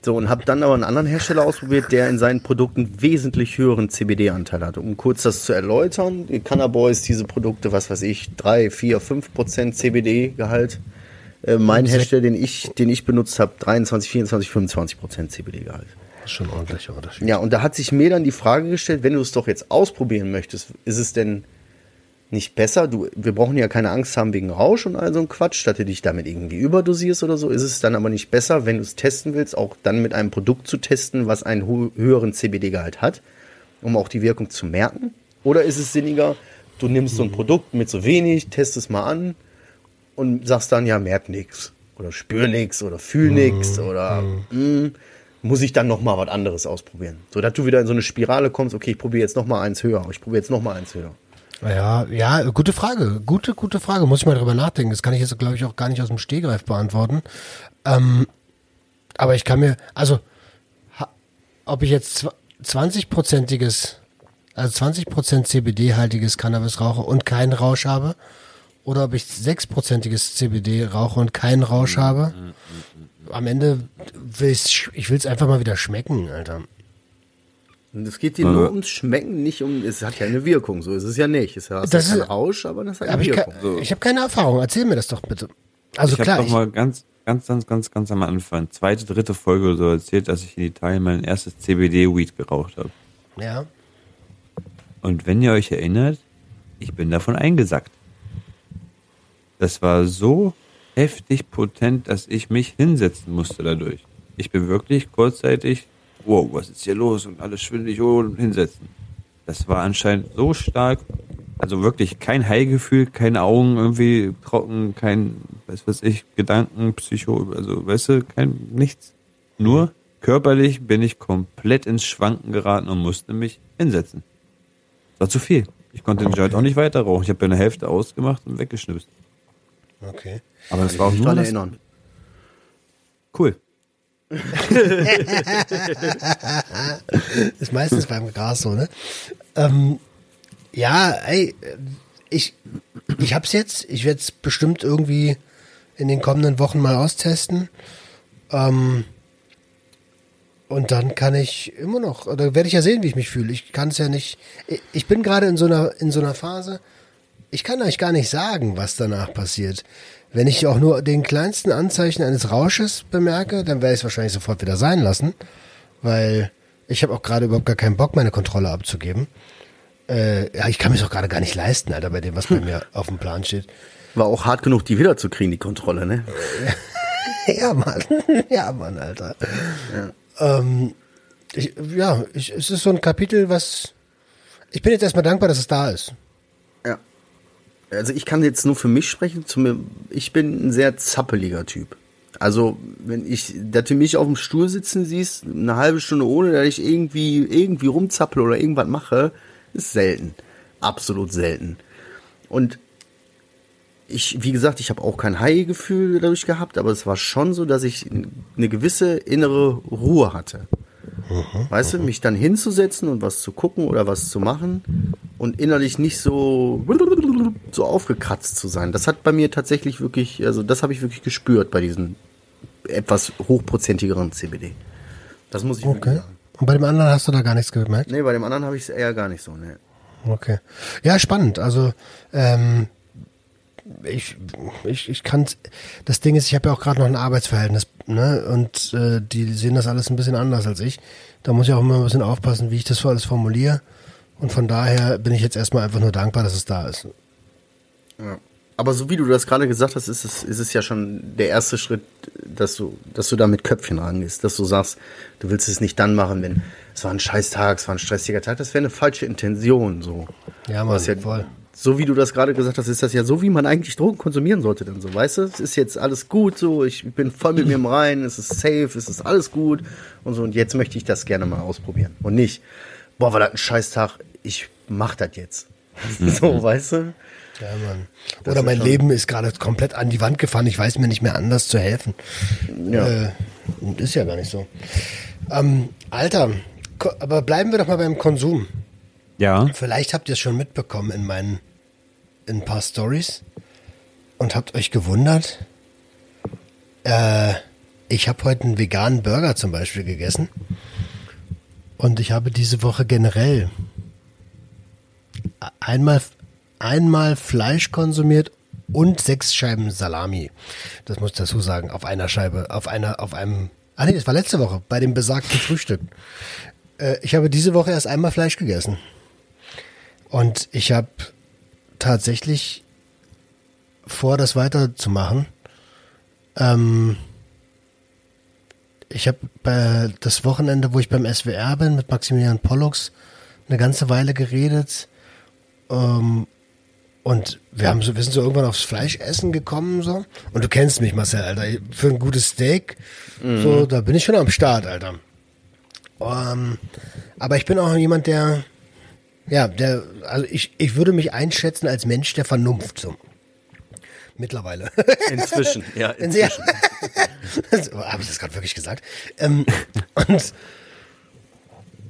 So, und habe dann aber einen anderen Hersteller ausprobiert, der in seinen Produkten wesentlich höheren CBD-Anteil hat. Um kurz das zu erläutern, Cannaboys, diese Produkte, was weiß ich, 3, 4, 5 Prozent CBD-Gehalt. Äh, mein Hersteller, den ich, den ich benutzt habe, 23, 24, 25 Prozent CBD-Gehalt. Das ist schon ein ordentlicher Unterschied. Ja, und da hat sich mir dann die Frage gestellt, wenn du es doch jetzt ausprobieren möchtest, ist es denn nicht besser? Du, wir brauchen ja keine Angst haben wegen Rausch und all so ein Quatsch, statt du dich damit irgendwie überdosierst oder so. Ist es dann aber nicht besser, wenn du es testen willst, auch dann mit einem Produkt zu testen, was einen höheren CBD-Gehalt hat, um auch die Wirkung zu merken? Oder ist es sinniger, du nimmst so ein Produkt mit so wenig, test es mal an und sagst dann, ja, merk nix oder spür nix oder fühl nix oder mm, muss ich dann noch mal was anderes ausprobieren, so dass du wieder in so eine Spirale kommst. Okay, ich probiere jetzt noch mal eins höher, ich probiere jetzt noch mal eins höher. Ja, ja, gute Frage. Gute, gute Frage. Muss ich mal drüber nachdenken. Das kann ich jetzt, glaube ich, auch gar nicht aus dem Stehgreif beantworten. Ähm, aber ich kann mir, also, ob ich jetzt 20-prozentiges, also 20% CBD-haltiges Cannabis rauche und keinen Rausch habe, oder ob ich 6%iges CBD rauche und keinen Rausch habe, am Ende will ich's, ich will es einfach mal wieder schmecken, Alter. Und es geht dir nur ums Schmecken, nicht um, es hat ja eine Wirkung, so ist es ja nicht. Es hat Das ja keinen ist- Rausch, aber das hat eine Aber ich, Wirkung. kann, ich habe keine Erfahrung. Erzähl mir das doch bitte. Also ich habe klar, doch ich, mal ganz, ganz, ganz, ganz, ganz am Anfang, zweite, dritte Folge oder so erzählt, dass ich in Italien mein erstes CBD-Weed geraucht habe. ja. Und wenn ihr euch erinnert, ich bin davon eingesackt. Das war so heftig potent, dass ich mich hinsetzen musste dadurch. Ich bin wirklich kurzzeitig, wow, was ist hier los? Und alles schwindelig, oh, und hinsetzen. Das war anscheinend so stark, also wirklich kein High-Gefühl, keine Augen irgendwie trocken, kein, weiß was ich, Gedanken, Psycho, also weißt du, kein, nichts. Nur körperlich bin ich komplett ins Schwanken geraten und musste mich hinsetzen. Das war zu viel. Ich konnte den Joint auch nicht weiter rauchen. Ich habe eine Hälfte ausgemacht und weggeschnipst. Okay. Aber das war auch nur das, erinnern. Cool. ist meistens beim Gras so, ne? Ähm, ja, ey, ich, ich hab's jetzt. Ich werde es bestimmt irgendwie in den kommenden Wochen mal austesten. Ähm, und dann kann ich immer noch, oder werde ich ja sehen, wie ich mich fühle. Ich kann es ja nicht. ich- Ich bin gerade in so einer in so einer Phase. Ich kann euch gar nicht sagen, was danach passiert. Wenn ich auch nur den kleinsten Anzeichen eines Rausches bemerke, dann werde ich es wahrscheinlich sofort wieder sein lassen, weil ich habe auch gerade überhaupt gar keinen Bock, meine Kontrolle abzugeben. Äh, ja, ich kann mich doch gerade gar nicht leisten, Alter, bei dem, was bei mir auf dem Plan steht. War auch hart genug, die wiederzukriegen, die Kontrolle, ne? Ja, Mann. Ja, Mann, Alter. Ähm, ich, ja, ich, es ist so ein Kapitel, was. Ich bin jetzt erstmal dankbar, dass es da ist. Also ich kann jetzt nur für mich sprechen. Ich bin ein sehr zappeliger Typ. Also wenn ich, dass du mich auf dem Stuhl sitzen siehst, eine halbe Stunde ohne, dass ich irgendwie irgendwie rumzappel oder irgendwas mache, ist selten. Absolut selten. Und ich, wie gesagt, ich habe auch kein High-Gefühl dadurch gehabt, aber es war schon so, dass ich eine gewisse innere Ruhe hatte. Weißt du, mich dann hinzusetzen und was zu gucken oder was zu machen und innerlich nicht so, so aufgekratzt zu sein. Das hat bei mir tatsächlich wirklich, also das habe ich wirklich gespürt bei diesen etwas hochprozentigeren CBD. Das muss ich wirklich Okay. sagen. Und bei dem anderen hast du da gar nichts gemerkt? Nee, bei dem anderen habe ich es eher gar nicht so, ne. Okay. Ja, spannend. Also, ähm, ich, ich, ich kann das Ding ist, ich habe ja auch gerade noch ein Arbeitsverhältnis, ne? Und äh, die sehen das alles ein bisschen anders als ich. Da muss ich auch immer ein bisschen aufpassen, wie ich das so alles formuliere. Und von daher bin ich jetzt erstmal einfach nur dankbar, dass es da ist. Ja. Aber so wie du das gerade gesagt hast, ist es, ist es ja schon der erste Schritt, dass du, dass du da mit Köpfchen rangehst, dass du sagst, du willst es nicht dann machen, wenn es war ein scheiß Tag, es war ein stressiger Tag, das wäre eine falsche Intention, so. Ja, Mann, ja, voll. So wie du das gerade gesagt hast, ist das ja so, wie man eigentlich Drogen konsumieren sollte, dann so, weißt du? Es ist jetzt alles gut, so, ich bin voll mit mir im Rein, es ist safe, es ist alles gut und so, und jetzt möchte ich das gerne mal ausprobieren. Und nicht, boah, war das ein scheiß Tag, ich mach das jetzt. so, weißt du? Ja, Mann. Oder mein schon- Leben ist gerade komplett an die Wand gefahren. Ich weiß mir nicht mehr anders zu helfen. Ja. Äh, und ist ja gar nicht so. Ähm, Alter, aber bleiben wir doch mal beim Konsum. Ja. Vielleicht habt ihr es schon mitbekommen in meinen in ein paar Stories und habt euch gewundert. Äh, ich habe heute einen veganen Burger zum Beispiel gegessen und ich habe diese Woche generell einmal einmal Fleisch konsumiert und sechs Scheiben Salami. Das muss ich dazu sagen, auf einer Scheibe, auf einer, auf einem. Ah nee, das war letzte Woche bei dem besagten Frühstück. Äh, ich habe diese Woche erst einmal Fleisch gegessen. Und ich habe tatsächlich vor, das weiterzumachen. Ähm, ich habe bei das Wochenende, wo ich beim SWR bin, mit Maximilian Pollux eine ganze Weile geredet. Ähm, und wir haben so, wir sind so irgendwann aufs Fleischessen gekommen, so. Und du kennst mich, Marcel, Alter. Für ein gutes Steak, so, da bin ich schon am Start, Alter. Ähm, aber ich bin auch jemand, der, ja, der, also ich, ich würde mich einschätzen als Mensch der Vernunft, so. Mittlerweile. Inzwischen, ja, Ja. inzwischen. Habe ich das gerade wirklich gesagt? Ähm, und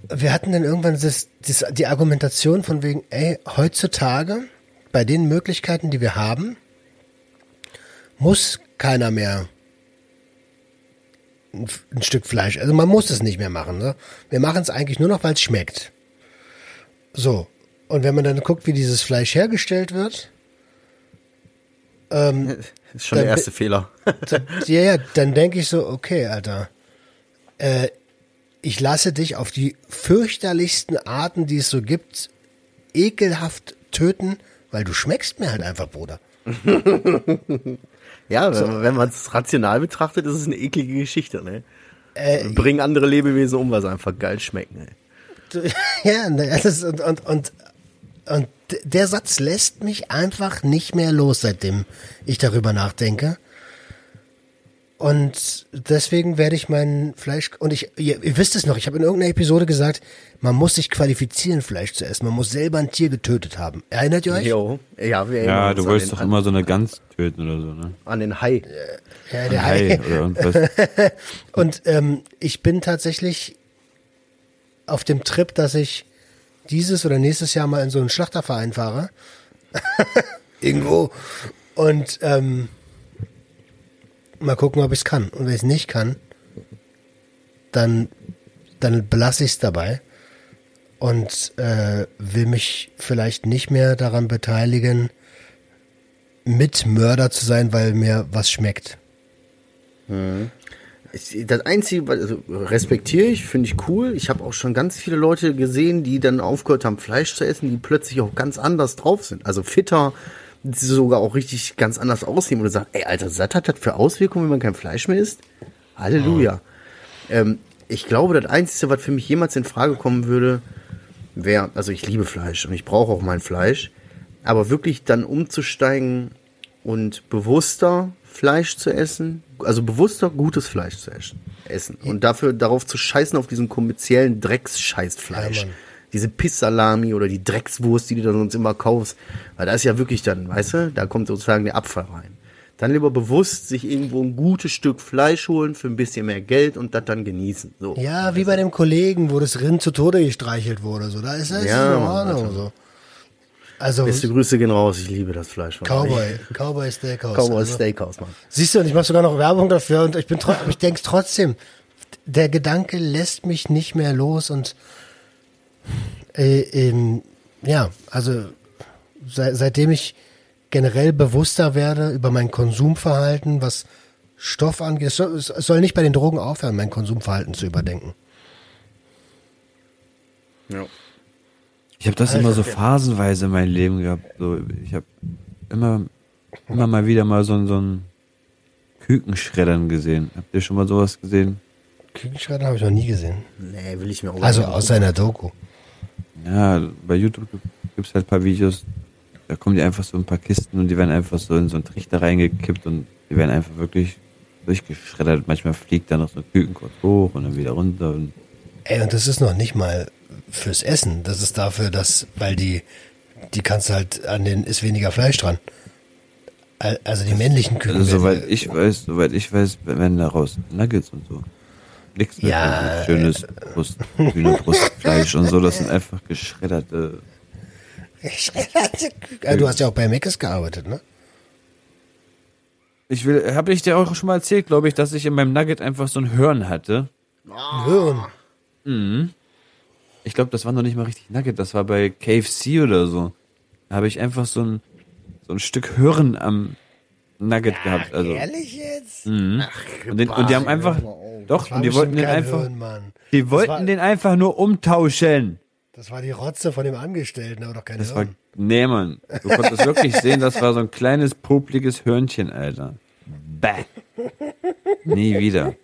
wir hatten dann irgendwann das, das, die Argumentation von wegen, ey, heutzutage, bei den Möglichkeiten, die wir haben, muss keiner mehr ein, ein Stück Fleisch, also man muss es nicht mehr machen. Ne? Wir machen es eigentlich nur noch, weil es schmeckt. So. Und wenn man dann guckt, wie dieses Fleisch hergestellt wird, ist schon der erste Fehler. ja, ja, dann denke ich so, okay, Alter, äh, ich lasse dich auf die fürchterlichsten Arten, die es so gibt, ekelhaft töten, weil du schmeckst mir halt einfach, Bruder. Ja, wenn, wenn man es rational betrachtet, ist es eine eklige Geschichte, ne? Äh, Bringen andere Lebewesen um, weil sie einfach geil schmecken, ey. Ja, ne, das ist, und, und, und, und der Satz lässt mich einfach nicht mehr los, seitdem ich darüber nachdenke. Und deswegen werde ich mein Fleisch, und ich, ihr, ihr wisst es noch, ich habe in irgendeiner Episode gesagt, man muss sich qualifizieren, Fleisch zu essen. Man muss selber ein Tier getötet haben. Erinnert ihr euch? Jo, ja, wir erinnern Ja, du an wolltest doch immer so eine Gans töten oder so, ne? an den Hai. Ja, der Hai Hai. oder irgendwas. Und ähm, ich bin tatsächlich auf dem Trip, dass ich dieses oder nächstes Jahr mal in so einen Schlachterverein fahre. Irgendwo. Und ähm, mal gucken, ob ich es kann. Und wenn ich es nicht kann, dann, dann belasse ich es dabei und äh, will mich vielleicht nicht mehr daran beteiligen, mit Mörder zu sein, weil mir was schmeckt. Das Einzige, was- also respektiere ich, finde ich cool. Ich habe auch schon ganz viele Leute gesehen, die dann aufgehört haben, Fleisch zu essen, die plötzlich auch ganz anders drauf sind. Also fitter, die sogar auch richtig ganz anders aussehen. Du sagst, ey, Alter, was hat das für Auswirkungen, wenn man kein Fleisch mehr isst? Halleluja. Ähm, ich glaube, das Einzige, was für mich jemals in Frage kommen würde, wäre, also ich liebe Fleisch und ich brauche auch mein Fleisch, aber wirklich dann umzusteigen und bewusster Fleisch zu essen, also bewusster gutes Fleisch zu essen, essen und dafür darauf zu scheißen auf diesen kommerziellen Drecksscheißfleisch. Ja, diese Pissalami oder die Dreckswurst, die du dann sonst immer kaufst, weil da ist ja wirklich dann, weißt du, da kommt sozusagen der Abfall rein. Dann lieber bewusst sich irgendwo ein gutes Stück Fleisch holen für ein bisschen mehr Geld und das dann genießen. So. Ja, wie bei dem Kollegen, wo das Rind zu Tode gestreichelt wurde. So, da ist das Ja, in Ordnung. So. Also Beste Grüße gehen raus, ich liebe das Fleisch. Cowboy. Cowboy Steakhouse. Cowboy also, Steakhouse, Mann. Siehst du, und ich mache sogar noch Werbung dafür und ich bin trotzdem, ich denke trotzdem, der Gedanke lässt mich nicht mehr los und äh, ähm, ja, also sei, seitdem ich generell bewusster werde über mein Konsumverhalten, was Stoff angeht, es soll, es soll nicht bei den Drogen aufhören, mein Konsumverhalten zu überdenken. Ja. Ich habe das immer so phasenweise in meinem Leben gehabt. So, ich habe immer, immer mal wieder mal so, ein- so ein Kükenschreddern gesehen. Habt ihr schon mal sowas gesehen? Küchenschredder habe ich noch nie gesehen. Nee, will ich mir auch Also aus seiner Doku. Ja, bei YouTube gibt es halt ein paar Videos, da kommen die einfach so ein paar Kisten und die werden einfach so in so einen Trichter reingekippt und die werden einfach wirklich durchgeschreddert. Manchmal fliegt da noch so ein Küken kurz hoch und dann wieder runter. Und Ey, und das ist noch nicht mal fürs Essen. Das ist dafür, dass, weil die, die kannst du halt an den, ist weniger Fleisch dran. Al- Also die männlichen Küken. also, soweit ich weiß, soweit ich weiß, werden daraus Nuggets und so. Nichts mit Ja, schönes Brust, Hühnerbrustfleisch und so. Das sind einfach geschredderte. Geschredderte Küken. Ah, Du hast ja auch bei Meckes gearbeitet, ne? Ich will, habe ich dir auch schon mal erzählt, glaube ich, dass ich in meinem Nugget einfach so ein Hirn hatte. Hirn. Ich glaube, das war noch nicht mal richtig Nugget, das war bei KFC oder so. Da habe ich einfach so ein, so ein Stück Hirn am Nugget gehabt. Also, Ehrlich jetzt? und, den, und die haben einfach, doch, War und die wollten den kein einfach, Hirn, die wollten war- den einfach nur umtauschen. Das war die Rotze von dem Angestellten, aber doch keine Das war, Hirn. nee, Mann. Du konntest wirklich sehen, das war so ein kleines, popliges Hörnchen, Alter. Bäh. Nie wieder.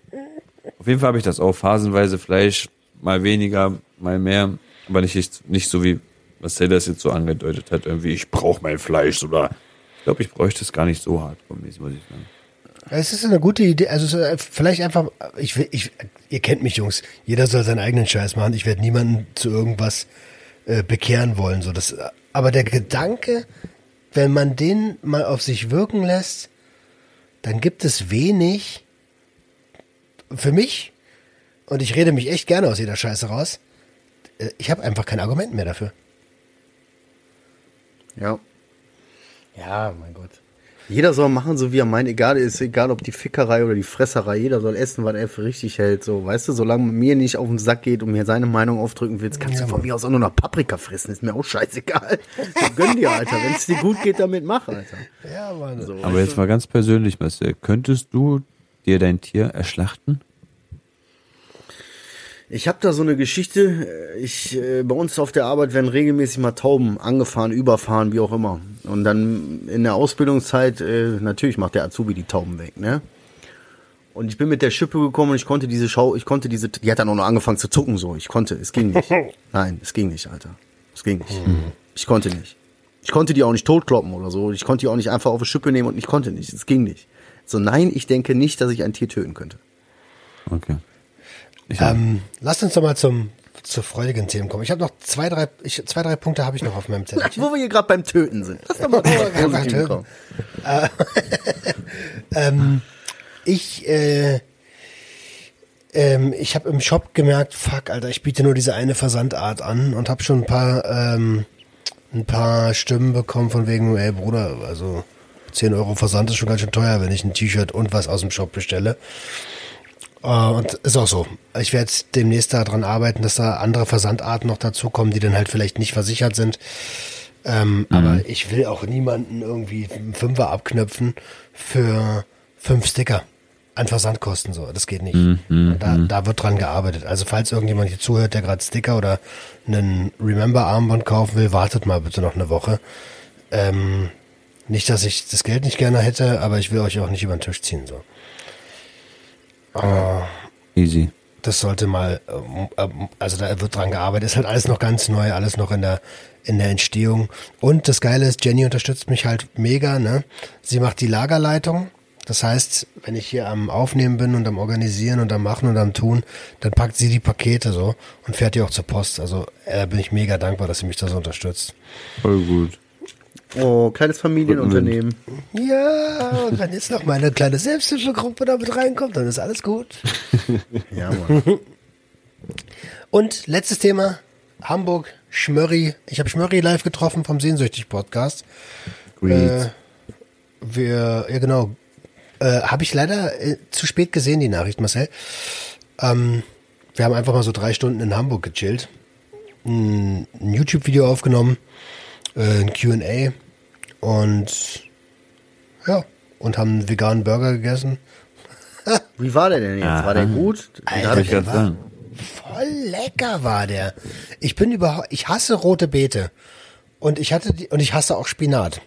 Auf jeden Fall habe ich das auch phasenweise Fleisch, mal weniger, mal mehr, aber nicht, nicht so wie Marcel das jetzt so angedeutet hat, irgendwie, ich brauche mein Fleisch oder ich glaube, ich bräuchte es gar nicht so hardcore-mäßig, muss ich sagen. Es ist eine gute Idee. Also äh, vielleicht einfach, ich ich, ihr kennt mich, Jungs. Jeder soll seinen eigenen Scheiß machen. Ich werde niemanden zu irgendwas äh, bekehren wollen. So das, aber der Gedanke, wenn man den mal auf sich wirken lässt, dann gibt es wenig für mich. Und ich rede mich echt gerne aus jeder Scheiße raus. äh, Ich habe einfach kein Argument mehr dafür. Ja. Ja, mein Gott. Jeder soll machen, so wie er meint. Egal, ist egal, ob die Fickerei oder die Fresserei. Jeder soll essen, was er für richtig hält. So, weißt du, solange man mir nicht auf den Sack geht und mir seine Meinung aufdrücken willst, kannst Ja, du von mir aus auch nur noch Paprika fressen. Ist mir auch scheißegal. So, gönn dir, Alter. Wenn es dir gut geht, damit mach, Alter. Ja, Mann. So, Aber jetzt mal ganz persönlich, Marcel, könntest du dir dein Tier erschlachten? Ich habe da so eine Geschichte. Ich äh, bei uns auf der Arbeit werden regelmäßig mal Tauben angefahren, überfahren, wie auch immer. Und dann in der Ausbildungszeit äh, natürlich macht der Azubi die Tauben weg, ne? Und ich bin mit der Schippe gekommen und ich konnte diese Schau, ich konnte diese, die hat dann auch noch angefangen zu zucken so. Ich konnte, es ging nicht. Nein, es ging nicht, Alter. Es ging nicht. Ich konnte nicht. Ich konnte die auch nicht totkloppen oder so. Ich konnte die auch nicht einfach auf eine Schippe nehmen und ich konnte nicht. Es ging nicht. So, nein, ich denke nicht, dass ich ein Tier töten könnte. Okay. Ähm, lasst uns doch mal zum, zu freudigen Themen kommen. Ich habe noch zwei, drei, ich, zwei, drei Punkte habe ich noch auf meinem Zettel. Wo wir hier gerade beim Töten sind. Lass doch mal beim Töten. kommen. Ich, äh, ähm, ich habe im Shop gemerkt, fuck, Alter, ich biete nur diese eine Versandart an und habe schon ein paar, ähm, ein paar Stimmen bekommen von wegen, ey Bruder, also 10 Euro Versand ist schon ganz schön teuer, wenn ich ein T-Shirt und was aus dem Shop bestelle. Äh, und ist auch so. Ich werde demnächst daran arbeiten, dass da andere Versandarten noch dazukommen, die dann halt vielleicht nicht versichert sind. Ähm, Aber ich will auch niemanden irgendwie einen Fünfer abknöpfen für fünf Sticker an Versandkosten. So, das geht nicht. Da, da wird dran gearbeitet. Also falls irgendjemand hier zuhört, der gerade Sticker oder einen Remember-Armband kaufen will, wartet mal bitte noch eine Woche. Ähm, nicht, dass ich das Geld nicht gerne hätte, aber ich will euch auch nicht über den Tisch ziehen. So. Easy. Das sollte mal, ähm, ähm, also da wird dran gearbeitet. Ist halt alles noch ganz neu, alles noch in der in der Entstehung. Und das Geile ist, Jenny unterstützt mich halt mega. Ne, sie macht die Lagerleitung. Das heißt, wenn ich hier am Aufnehmen bin und am Organisieren und am Machen und am Tun, dann packt sie die Pakete so und fährt die auch zur Post. Also äh, bin ich mega dankbar, dass sie mich da so unterstützt. Voll gut. Oh, kleines Familienunternehmen. Ja, und wenn jetzt noch mal eine kleine Selbsthilfegruppe damit reinkommt, dann ist alles gut. Ja, Mann. Und letztes Thema, Hamburg, Schmörri. Ich habe Schmörri live getroffen vom Sehnsüchtig-Podcast. Äh, wir, ja genau, äh, habe ich leider äh, zu spät gesehen, die Nachricht, Marcel. Ähm, wir haben einfach mal so drei Stunden in Hamburg gechillt, ein, ein YouTube-Video aufgenommen, äh, ein Q&A und ja, und haben einen veganen Burger gegessen. Wie war der denn jetzt? War der Aha. gut? Alter, ich der war-. Voll lecker war der. Ich bin überhaupt, ich hasse rote Beete. Und ich hatte die, und ich hasse auch Spinat.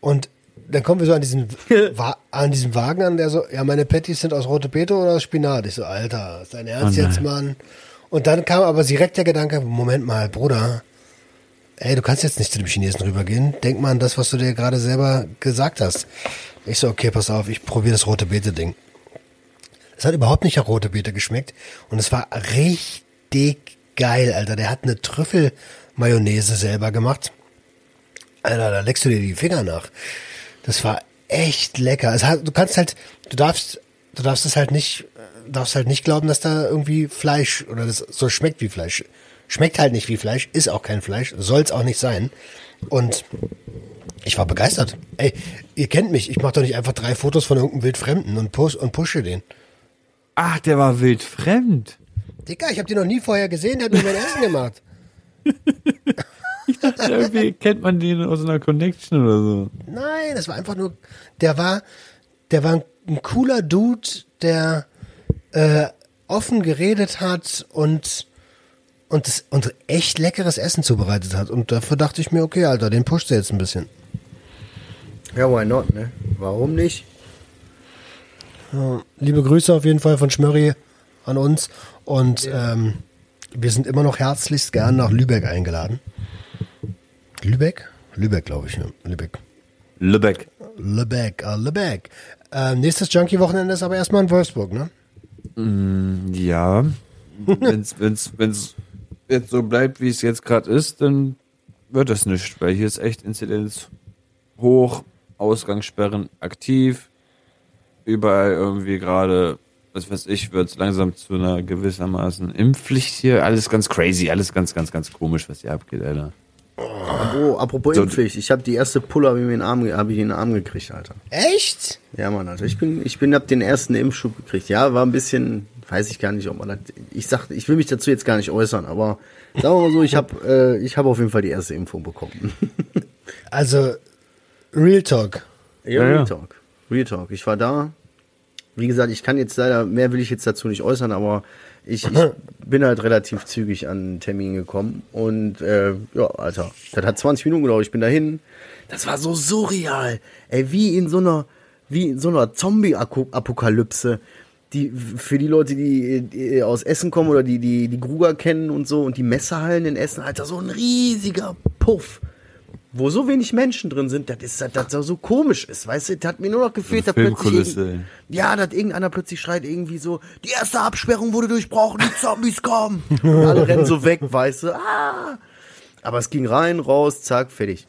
Und dann kommen wir so an diesen, Wa- an diesem Wagen an, der so, ja, meine Patties sind aus rote Beete oder aus Spinat. Ich so, Alter, ist dein Ernst Oh jetzt, Mann? Und dann kam aber direkt der Gedanke, Moment mal, Bruder, ey, du kannst jetzt nicht zu dem Chinesen rübergehen. Denk mal an das, was du dir gerade selber gesagt hast. Ich so, okay, pass auf, ich probiere das rote Beete-Ding. Es hat überhaupt nicht nach rote Beete geschmeckt und es war richtig geil, Alter. Der hat eine Trüffelmayonnaise selber gemacht. Alter, da leckst du dir die Finger nach. Das war echt lecker. Es hat, du kannst halt, du darfst, du darfst es halt nicht, äh, darfst halt nicht glauben, dass da irgendwie Fleisch oder das so schmeckt wie Fleisch. Schmeckt halt nicht wie Fleisch, ist auch kein Fleisch, soll es auch nicht sein. Und ich war begeistert. Ey, ihr kennt mich, ich mache doch nicht einfach drei Fotos von irgendeinem Wildfremden und, push, und pushe den. Ach, der war wild fremd. Digga, ich habe den noch nie vorher gesehen, der hat mir mein Essen gemacht. Irgendwie kennt man den aus einer Connection oder so. Nein, das war einfach nur, der war, der war ein, ein cooler Dude, der äh, offen geredet hat und und, das, und echt leckeres Essen zubereitet hat. Und dafür dachte ich mir, okay, Alter, den pusht er jetzt ein bisschen. Ja, why not, ne? Warum nicht? Liebe Grüße auf jeden Fall von Schmörri an uns. Und ähm, wir sind immer noch herzlichst gern nach Lübeck eingeladen. Lübeck? Lübeck, glaube ich. Ne? Lübeck. Lübeck. Lübeck, äh, Lübeck. Ähm, nächstes Junkie-Wochenende ist aber erstmal in Wolfsburg, ne? Ja. wenn's, wenn's, wenn's jetzt so bleibt, wie es jetzt gerade ist, dann wird das nicht, weil hier ist echt Inzidenz hoch, Ausgangssperren aktiv, überall irgendwie gerade, was weiß ich, wird es langsam zu einer gewissermaßen Impfpflicht hier. Alles ganz crazy, alles ganz, ganz, ganz komisch, was hier abgeht, Alter. Oh, apropos So- Impfpflicht. Ich habe die erste Pulle hab ich mir in den Arm, hab ich in den Arm gekriegt, Alter. Echt? Ja, Mann, Alter. Ich bin, ich bin, hab den ersten Impfschub gekriegt. Ja, war ein bisschen, weiß ich gar nicht, ob man das, ich sag, ich will mich dazu jetzt gar nicht äußern, aber sagen wir mal so, ich habe, äh, ich habe auf jeden Fall die erste Impfung bekommen. Also, Real Talk. Ja, Ja, Real ja. Talk. Real Talk. Ich war da. Wie gesagt, ich kann jetzt leider, mehr will ich jetzt dazu nicht äußern, aber ich, ich bin halt relativ zügig an einen Termin gekommen. Und äh, ja, Alter, das hat 20 Minuten gedauert. Ich bin dahin. Das war so surreal. Ey, wie in so einer, wie in so einer Zombie-Apokalypse. Die, für die Leute, die, die aus Essen kommen oder die, die, die Gruger kennen und so und die Messehallen in Essen, Alter, so ein riesiger Puff wo so wenig Menschen drin sind, das ist, das so, komisch ist, weißt du, das hat mir nur noch gefehlt, dass plötzlich, ja, dass irgendeiner plötzlich schreit irgendwie so, die erste Absperrung wurde durchbrochen, die Zombies kommen. Und alle rennen so weg, weißt du, ah. Aber es ging rein, raus, zack, fertig.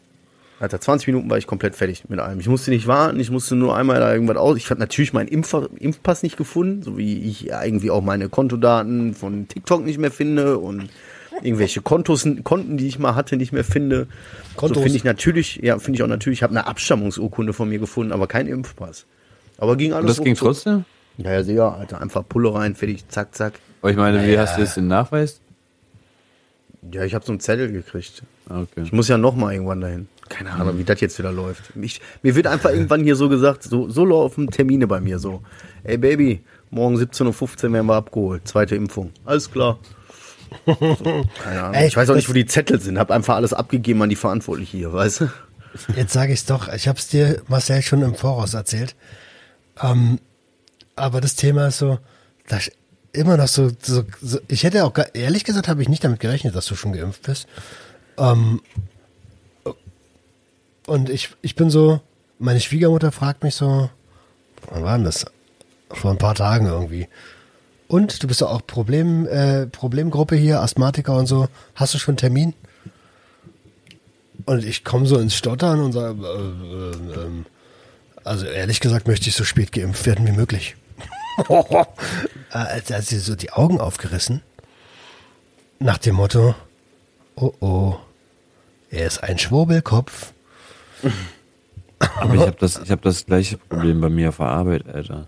Alter, 20 Minuten war ich komplett fertig mit allem. Ich musste nicht warten, ich musste nur einmal da irgendwas aus. Ich habe natürlich meinen Impf Impfpass nicht gefunden, so wie ich irgendwie auch meine Kontodaten von TikTok nicht mehr finde und irgendwelche Kontos, Konten, die ich mal hatte, nicht mehr finde. Kontos. So finde ich natürlich, ja, finde ich auch natürlich, ich habe eine Abstammungsurkunde von mir gefunden, aber keinen Impfpass. Aber ging alles Und das ging trotzdem? Ja, ja, sehr, Alter, einfach Pulle rein, fertig, zack, zack. Aber ich meine, wie hast du jetzt den Nachweis? Ja, ich habe so einen Zettel gekriegt. Okay. Ich muss ja noch mal irgendwann dahin. Keine Ahnung, wie das jetzt wieder läuft. Ich, mir wird einfach irgendwann hier so gesagt, so, so laufen Termine bei mir so. Ey Baby, morgen 17.15 Uhr werden wir abgeholt. Zweite Impfung. Alles klar. So, keine Ahnung. Ey, ich weiß auch nicht, wo die Zettel sind. Hab einfach alles abgegeben an die Verantwortliche hier, weißt du? Jetzt sage ich es doch. Ich habe es dir, Marcel, schon im Voraus erzählt. Ähm, aber das Thema ist so, das immer noch so, so, so ich hätte auch, ehrlich gesagt, habe ich nicht damit gerechnet, dass du schon geimpft bist. Ähm, und ich, ich bin so, meine Schwiegermutter fragt mich so, wann war denn das? Vor ein paar Tagen irgendwie. Und du bist doch auch Problem, äh, Problemgruppe hier, Asthmatiker und so. Hast du schon einen Termin? Und ich komme so ins Stottern und sage, äh, äh, ähm, also ehrlich gesagt möchte ich so spät geimpft werden wie möglich. äh, als, als sie so die Augen aufgerissen, nach dem Motto, oh oh, er ist ein Schwurbelkopf. Aber ich habe das, ich hab das gleiche Problem bei mir auf der Arbeit, Alter.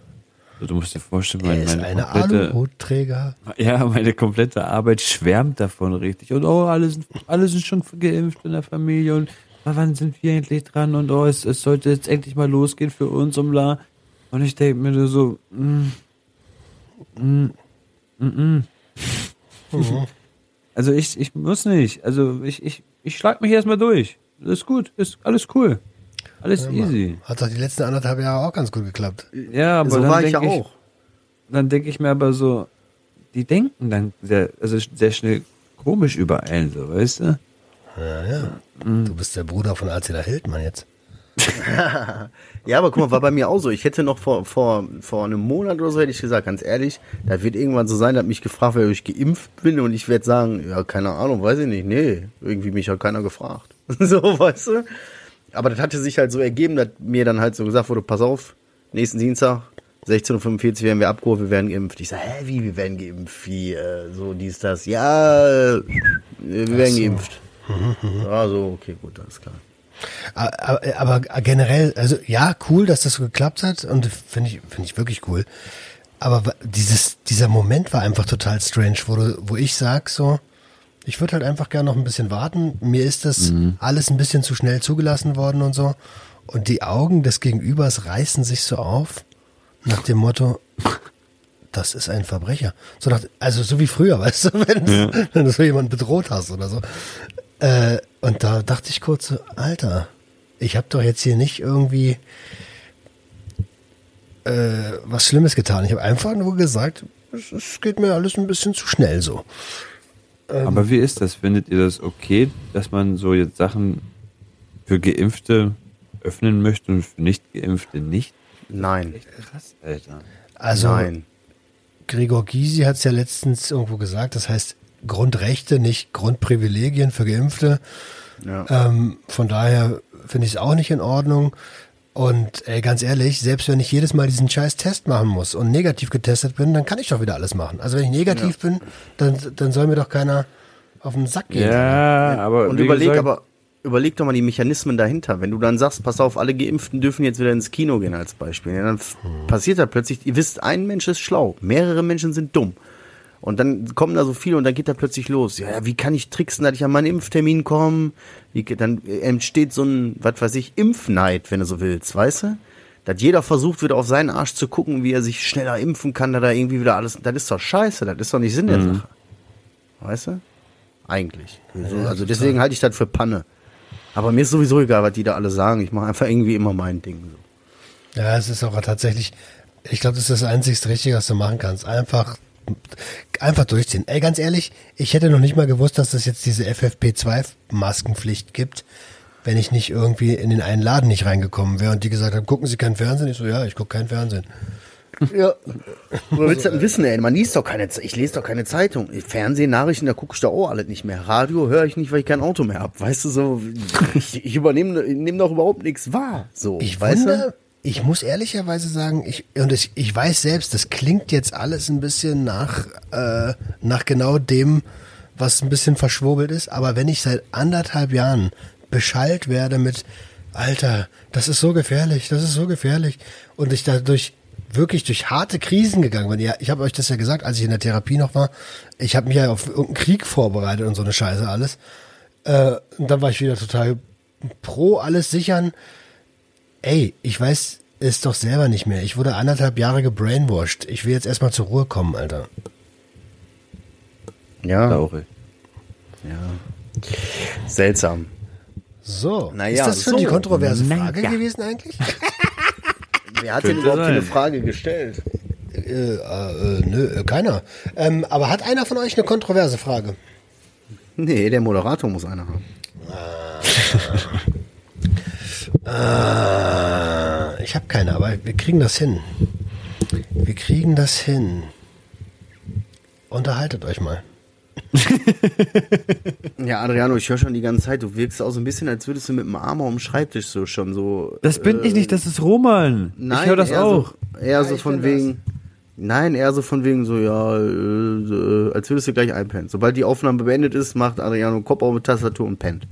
Also, du musst dir vorstellen, meine, ist meine eine komplette, Aluhutträger. ja, meine komplette Arbeit schwärmt davon richtig. Und oh, alle sind, alle sind schon geimpft in der Familie und ah, wann sind wir endlich dran? Und oh, es, es sollte jetzt endlich mal losgehen für uns und bla. Und ich denke mir nur so, mm, mm, mm, mm. Also ich, ich muss nicht. Also ich, ich, ich schlag mich erstmal durch. Das ist gut, ist alles cool. Alles easy. Hat doch die letzten anderthalb Jahre auch ganz gut geklappt. Ja, aber so dann war ich ja auch. Dann denke ich mir aber so, die denken dann sehr, also sehr schnell komisch über einen, so, weißt du? Ja, ja. Du bist der Bruder von Attila Hildmann jetzt. Ja, aber guck mal, war bei mir auch so. Ich hätte noch vor, vor, vor einem Monat oder so, hätte ich gesagt, ganz ehrlich, da wird irgendwann so sein, da hat mich gefragt, wer ich geimpft bin und ich werde sagen, ja, keine Ahnung, weiß ich nicht, nee, irgendwie mich hat keiner gefragt. so, weißt du? Aber das hatte sich halt so ergeben, dass mir dann halt so gesagt wurde, pass auf, nächsten Dienstag, 16.45 Uhr werden wir abgeholt, wir werden geimpft. Ich sage, hä, wie, wir werden geimpft? Wie, äh, so, dies, das. Ja, äh, wir werden geimpft. Ja, so, okay, gut, alles klar. Aber, aber generell, also ja, cool, dass das so geklappt hat und finde ich, finde ich wirklich cool. Aber dieses, dieser Moment war einfach total strange, wo, du, wo ich sag so, ich würde halt einfach gerne noch ein bisschen warten. Mir ist das alles ein bisschen zu schnell zugelassen worden und so. Und die Augen des Gegenübers reißen sich so auf nach dem Motto, das ist ein Verbrecher. So nach, also so wie früher, weißt du, wenn, wenn du so jemanden bedroht hast oder so. Äh, und da dachte ich kurz so, Alter, ich habe doch jetzt hier nicht irgendwie äh, was Schlimmes getan. Ich habe einfach nur gesagt, es, es geht mir alles ein bisschen zu schnell so. Aber wie ist das? Findet ihr das okay, dass man so jetzt Sachen für Geimpfte öffnen möchte und für Nicht-Geimpfte nicht? Nein. Krass, Alter. Also Nein. Gregor Gysi hat es ja letztens irgendwo gesagt, das heißt Grundrechte, nicht Grundprivilegien für Geimpfte. Ja. Ähm, von daher finde ich es auch nicht in Ordnung. Und ey, ganz ehrlich, selbst wenn ich jedes Mal diesen scheiß Test machen muss und negativ getestet bin, dann kann ich doch wieder alles machen. Also wenn ich negativ bin, dann, dann soll mir doch keiner auf den Sack gehen. Ja, aber Und überleg gesagt, aber, überleg doch mal die Mechanismen dahinter. Wenn du dann sagst, pass auf, alle Geimpften dürfen jetzt wieder ins Kino gehen als Beispiel, ja, dann f- passiert da plötzlich, ihr wisst, ein Mensch ist schlau, mehrere Menschen sind dumm. Und dann kommen da so viele und dann geht da plötzlich los. Ja, wie kann ich tricksen, dass ich an meinen Impftermin komme? Wie, dann entsteht so ein, was weiß ich, Impfneid, wenn du so willst, weißt du? Dass jeder versucht wieder auf seinen Arsch zu gucken, wie er sich schneller impfen kann, dass da irgendwie wieder alles, das ist doch scheiße, das ist doch nicht Sinn der Sache. Weißt du? Eigentlich. So, also deswegen halte ich das für Panne. Aber mir ist sowieso egal, was die da alle sagen. Ich mache einfach irgendwie immer mein Ding. So. Ja, es ist auch tatsächlich, ich glaube, das ist das einzigste Richtige, was du machen kannst. Einfach, einfach durchziehen. Ey, ganz ehrlich, ich hätte noch nicht mal gewusst, dass es jetzt diese FFP2-Maskenpflicht gibt, wenn ich nicht irgendwie in den einen Laden nicht reingekommen wäre und die gesagt haben, gucken Sie kein Fernsehen? Ich so, ja, ich gucke kein Fernsehen. Ja. Wo willst du denn wissen, ey? Man liest doch keine, ich lese doch keine Zeitung. Fernsehen, Nachrichten, da gucke ich doch auch alles nicht mehr. Radio höre ich nicht, weil ich kein Auto mehr habe. Weißt du, so, ich, ich übernehme, ich nehme doch überhaupt nichts wahr. So, Ich weißt wundere, ich muss ehrlicherweise sagen, ich, und ich, ich weiß selbst, das klingt jetzt alles ein bisschen nach, äh, nach genau dem, was ein bisschen verschwurbelt ist, aber wenn ich seit anderthalb Jahren beschallt werde mit, Alter, das ist so gefährlich, das ist so gefährlich, und ich dadurch wirklich durch harte Krisen gegangen bin. Ja, ich habe euch das ja gesagt, als ich in der Therapie noch war. Ich habe mich ja auf irgendeinen Krieg vorbereitet und so eine Scheiße alles. Äh, und dann war ich wieder total pro alles sichern. Ey, ich weiß es doch selber nicht mehr. Ich wurde anderthalb Jahre gebrainwashed. Ich will jetzt erstmal zur Ruhe kommen, Alter. Ja, Traurig. seltsam. So, Naja, ist das schon so. die kontroverse Naja. Frage gewesen eigentlich? Wer hat denn überhaupt eine Frage gestellt? äh, äh, nö, äh, keiner. Ähm, aber hat einer von euch eine kontroverse Frage? Nee, der Moderator muss eine haben. Äh, ich habe keine, aber wir kriegen das hin. Wir kriegen das hin. Unterhaltet euch mal. Ja, Adriano, ich höre schon die ganze Zeit, du wirkst auch so ein bisschen, als würdest du mit dem Arm auf dem Schreibtisch so schon so. Das bin ich nicht, das ist Roman. Nein, ich höre das eher auch. So, eher so ich von wegen. Nein, eher so von wegen so, ja, äh, äh, als würdest du gleich einpennen. Sobald die Aufnahme beendet ist, macht Adriano Kopf auf die Tastatur und pennt.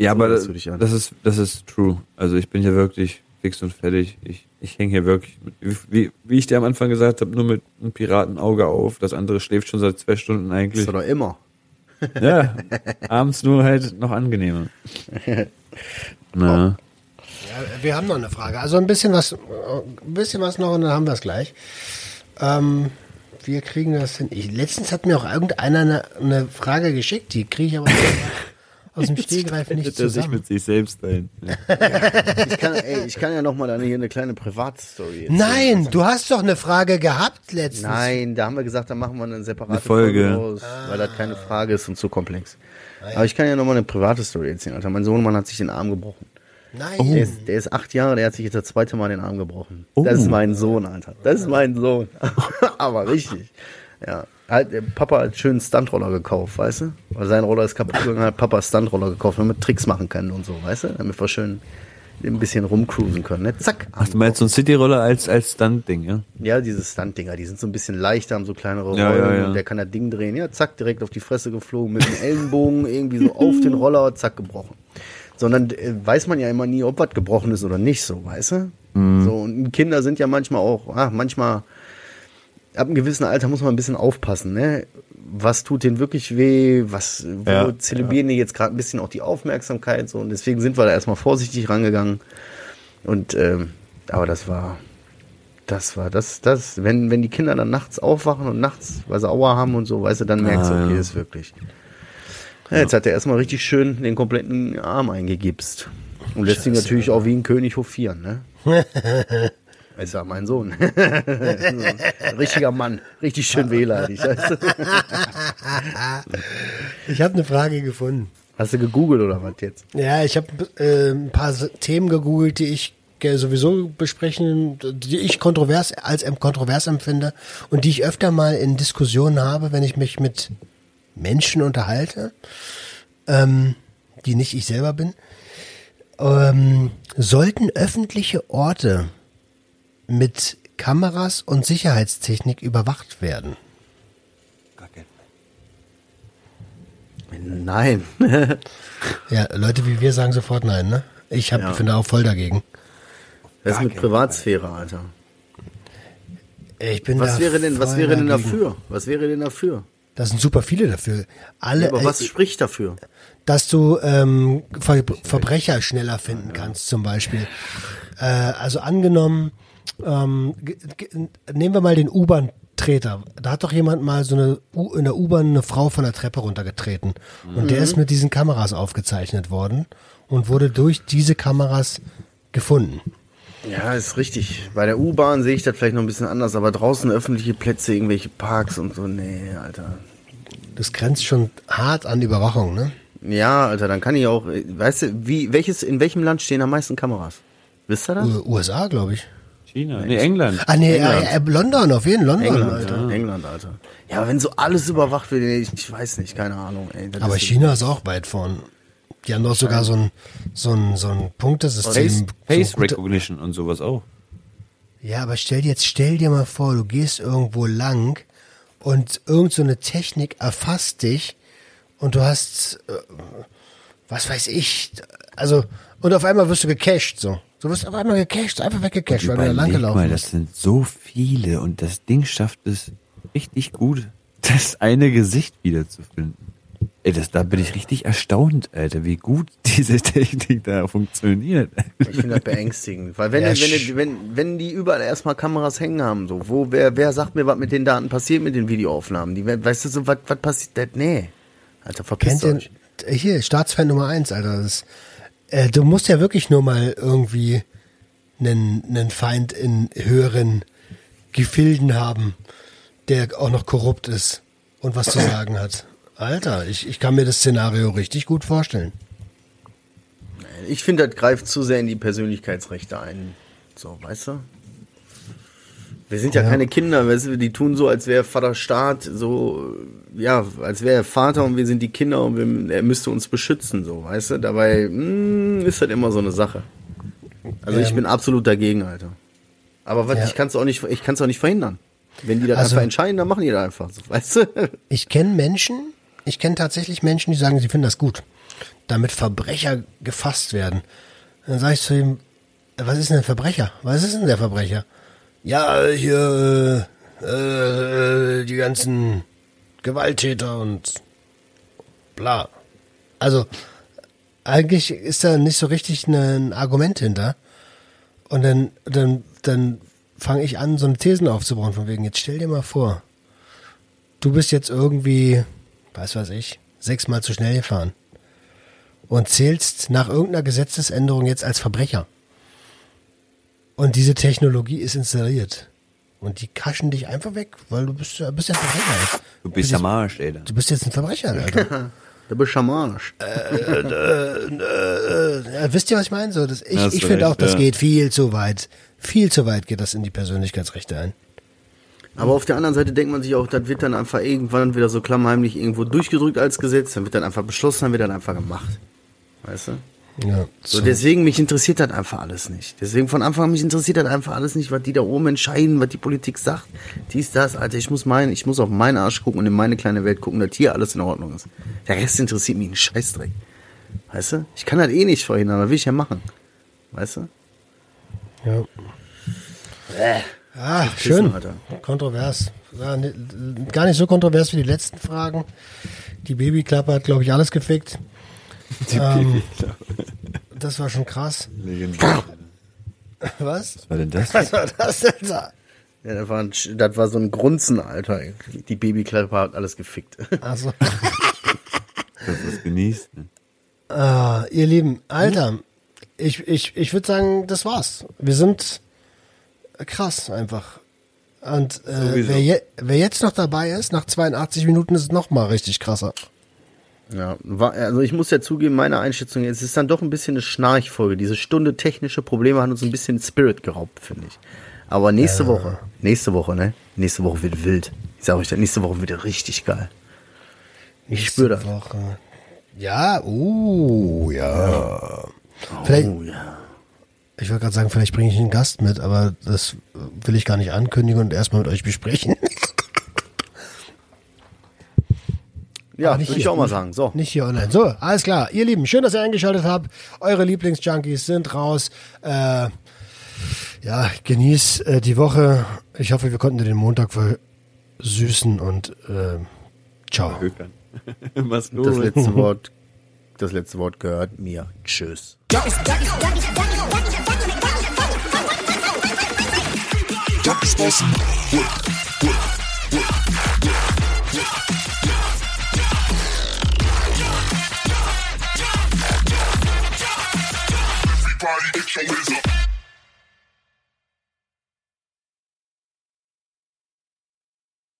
Ja, aber das, das ist das ist true. Also ich bin hier wirklich fix und fertig. Ich, ich hänge hier wirklich, mit, wie, wie ich dir am Anfang gesagt habe, nur mit einem Piratenauge auf. Das andere schläft schon seit zwei Stunden Ist eigentlich. doch immer. Ja, abends nur halt noch angenehmer. Na, Ja, wir haben noch eine Frage. Also ein bisschen was, ein bisschen was noch und dann haben wir es gleich. Ähm, wir kriegen das hin. Ich, letztens hat mir auch irgendeiner eine, eine Frage geschickt, die kriege ich aber aus dem Stegreif nicht findet er sich zusammen. mit sich selbst ein. Ich kann, ey, ich kann ja noch mal dann hier eine kleine Privatstory erzählen. Nein, du hast doch eine Frage gehabt letztens. Nein, da haben wir gesagt, da machen wir eine separate Eine Folge. aus, weil das keine Frage ist und zu komplex. Aber ich kann ja noch mal eine private Story erzählen. Alter, mein Sohnemann hat sich den Arm gebrochen. Nein. Der, ist, der ist acht Jahre, der hat sich jetzt das zweite Mal den Arm gebrochen. Oh. Das ist mein Sohn, Alter. Das ist mein Sohn. Aber richtig. Ja. Halt, Papa hat einen schönen Stuntroller gekauft, weißt du? Weil sein Roller ist kaputt gegangen, hat Papa Stuntroller gekauft, damit wir Tricks machen können und so, weißt du? Damit wir schön ein bisschen rumcruisen können. Ne? Zack. Ach, du meinst so ein Cityroller als, als Stunt-Ding, ja? Ja, diese Stunt-Dinger, die sind so ein bisschen leichter, haben so kleinere Rollen Ja, ja, ja. und der kann das Ding drehen. Ja, zack, direkt auf die Fresse geflogen, mit dem Ellenbogen irgendwie so auf den Roller, zack, gebrochen. Sondern äh, weiß man ja immer nie, ob was gebrochen ist oder nicht, so, weißt du? Mhm. So, und Kinder sind ja manchmal auch, ach, manchmal, ab einem gewissen Alter muss man ein bisschen aufpassen, ne? Was tut denen wirklich weh? Was, wo Ja, zelebrieren die jetzt gerade ein bisschen auch die Aufmerksamkeit? So, und deswegen sind wir da erstmal vorsichtig rangegangen. Und, ähm, aber das war, das war das, das, wenn, wenn die Kinder dann nachts aufwachen und nachts, weil sie Aua haben und so, weißt du, dann merkst du, Ah, okay, ja. ist wirklich. Ja, jetzt hat er erstmal richtig schön den kompletten Arm eingegipst. Und lässt ihn natürlich auch wie ein König hofieren, ne? Ist ja mein Sohn. Richtiger Mann. Richtig schön wehleidig. Du? Ich habe eine Frage gefunden. Hast du gegoogelt oder was jetzt? Ja, ich habe äh, ein paar Themen gegoogelt, die ich sowieso besprechen, die ich kontrovers als kontrovers empfinde und die ich öfter mal in Diskussionen habe, wenn ich mich mit Menschen unterhalte, ähm, die nicht ich selber bin. Ähm, sollten öffentliche Orte mit Kameras und Sicherheitstechnik überwacht werden? Nein. Ja, Leute wie wir sagen sofort nein, ne? Ich hab, Ja. bin da auch voll dagegen. Das ist mit Privatsphäre, Alter. Ich bin Was da wäre denn, was wäre denn dafür? Was wäre denn dafür? Da sind super viele dafür. Alle, Ja, aber was äh, spricht dafür? dass du ähm, Ver Verbrecher schneller finden kannst, zum Beispiel. Äh, also angenommen, ähm, nehmen wir mal den U-Bahn-Treter. Da hat doch jemand mal so eine U in der U-Bahn eine Frau von der Treppe runtergetreten. Und der ist mit diesen Kameras aufgezeichnet worden und wurde durch diese Kameras gefunden. Ja, ist richtig. Bei der U-Bahn sehe ich das vielleicht noch ein bisschen anders, aber draußen öffentliche Plätze, irgendwelche Parks und so, nee, Alter. Das grenzt schon hart an Überwachung, ne? Ja, Alter, dann kann ich auch, weißt du, wie, welches, in welchem Land stehen am meisten Kameras? Wisst ihr das? U- USA, glaube ich. China. Nee, England. Ah, nee, England. äh, äh, London, auf jeden London, England, Alter. Alter. England, Alter. Ja, wenn so alles überwacht wird, ich, ich weiß nicht, keine Ahnung, ey. das Aber ist- China ist auch weit vorn. Die haben doch sogar so ein, so ein, so ein Punktesystem. Face, so Face Recognition und sowas auch. Ja, aber stell dir jetzt, stell dir mal vor, du gehst irgendwo lang und irgend so eine Technik erfasst dich und du hast, äh, was weiß ich, also, und auf einmal wirst du gecached, so. Du wirst auf einmal gecached, einfach weggecached, weil du da lang gelaufen mal, bist. das sind so viele und das Ding schafft es richtig gut, das eine Gesicht wiederzufinden. Ey, das, da bin ich richtig erstaunt, Alter, wie gut diese Technik da funktioniert. Ich finde das beängstigend, weil wenn, Ja, wenn, wenn, wenn die überall erstmal Kameras hängen haben, so, wo, wer, wer sagt mir, was mit den Daten passiert mit den Videoaufnahmen? Die, weißt du, so, was, was passiert, nee. Alter, verpisst Kennt euch. ihr, hier, Staatsfan Nummer eins, Alter. Das, äh, du musst ja wirklich nur mal irgendwie einen, einen Feind in höheren Gefilden haben, der auch noch korrupt ist und was zu sagen hat. Alter, ich, ich kann mir das Szenario richtig gut vorstellen. Ich finde, das greift zu sehr in die Persönlichkeitsrechte ein. So, weißt du? Wir sind ja, Ja. keine Kinder, weißt du, die tun so, als wäre Vater Staat, so, ja, als wäre er Vater und wir sind die Kinder und wir, er müsste uns beschützen, so, weißt du? Dabei mh, ist das immer so eine Sache. Also ich Ähm. bin absolut dagegen, Alter. Aber was, Ja. ich kann es auch nicht, ich kann es auch nicht verhindern. Wenn die das Also- einfach entscheiden, dann machen die das einfach, so, weißt du? Ich kenne Menschen, ich kenne tatsächlich Menschen, die sagen, sie finden das gut, damit Verbrecher gefasst werden. Dann sage ich zu ihm, was ist denn ein Verbrecher? Was ist denn der Verbrecher? Ja, hier äh, äh, die ganzen Gewalttäter und bla. Also eigentlich ist da nicht so richtig ne- ein Argument hinter. Und dann, dann, dann fange ich an, so eine Thesen aufzubauen, von wegen, jetzt stell dir mal vor, du bist jetzt irgendwie, was weiß ich, sechsmal zu schnell gefahren und zählst nach irgendeiner Gesetzesänderung jetzt als Verbrecher. Und diese Technologie ist installiert. Und die kaschen dich einfach weg, weil du bist, ja- bist ja ein Verbrecher. Du bist am Arsch, ey. Du bist jetzt ein Verbrecher, Alter. Der bist Schamanisch. Ja, wisst ihr, was ich meine? So, das, ich ich du finde auch, das ja. geht viel zu weit. Viel zu weit geht das in die Persönlichkeitsrechte ein. Aber auf der anderen Seite denkt man sich auch, das wird dann einfach irgendwann wieder so klammheimlich irgendwo durchgedrückt als Gesetz, dann wird dann einfach beschlossen, dann wird dann einfach gemacht. Weißt du? Ja, So, so. deswegen, mich interessiert das einfach alles nicht. Deswegen von Anfang an, mich interessiert das einfach alles nicht, was die da oben entscheiden, was die Politik sagt. Dies, das, Alter, ich muss mein, ich muss auf meinen Arsch gucken und in meine kleine Welt gucken, dass hier alles in Ordnung ist. Der Rest interessiert mich einen Scheißdreck. Weißt du? Ich kann das eh nicht verhindern, was will ich ja machen? Weißt du? Ja. Ah, schön. Kontrovers. Ja, ne, gar nicht so kontrovers wie die letzten Fragen. Die Babyklappe hat, glaube ich, alles gefickt. Ähm, das war schon krass. Legendär. Was? Was war denn das? Was war das denn da? Ja, das war, ein, das war so ein Grunzen, Alter. Die Babyklappe hat alles gefickt. Also, Das was genießt. ne? ah, ihr Lieben, Alter, ich, ich, ich würde sagen, das war's. Wir sind krass einfach. Und äh, wer, je, wer jetzt noch dabei ist, nach 82 Minuten ist es noch mal richtig krasser. Ja, also ich muss ja zugeben, meine Einschätzung, es ist dann doch ein bisschen eine Schnarchfolge. Diese Stunde technische Probleme hat uns ein bisschen Spirit geraubt, finde ich. Aber nächste Woche, nächste Woche, ne? Nächste Woche wird wild. Ich sage euch, das, nächste Woche wird richtig geil. Ich spüre das. Woche. Ja, uh, ja. Vielleicht, Oh ja. ich wollte gerade sagen, vielleicht bringe ich einen Gast mit, aber das will ich gar nicht ankündigen und erstmal mit euch besprechen. Ja, nicht würde ich hier. auch mal sagen. So. Nicht hier online. So, alles klar. Ihr Lieben, schön, dass ihr eingeschaltet habt. Eure Lieblingsjunkies sind raus. Äh, ja, genießt äh, die Woche. Ich hoffe, wir konnten dir den Montag versüßen und äh, ciao. Mach's Das gut. letzte Wort, das letzte Wort gehört mir. Tschüss. Junkies bossing. Everybody get your hands.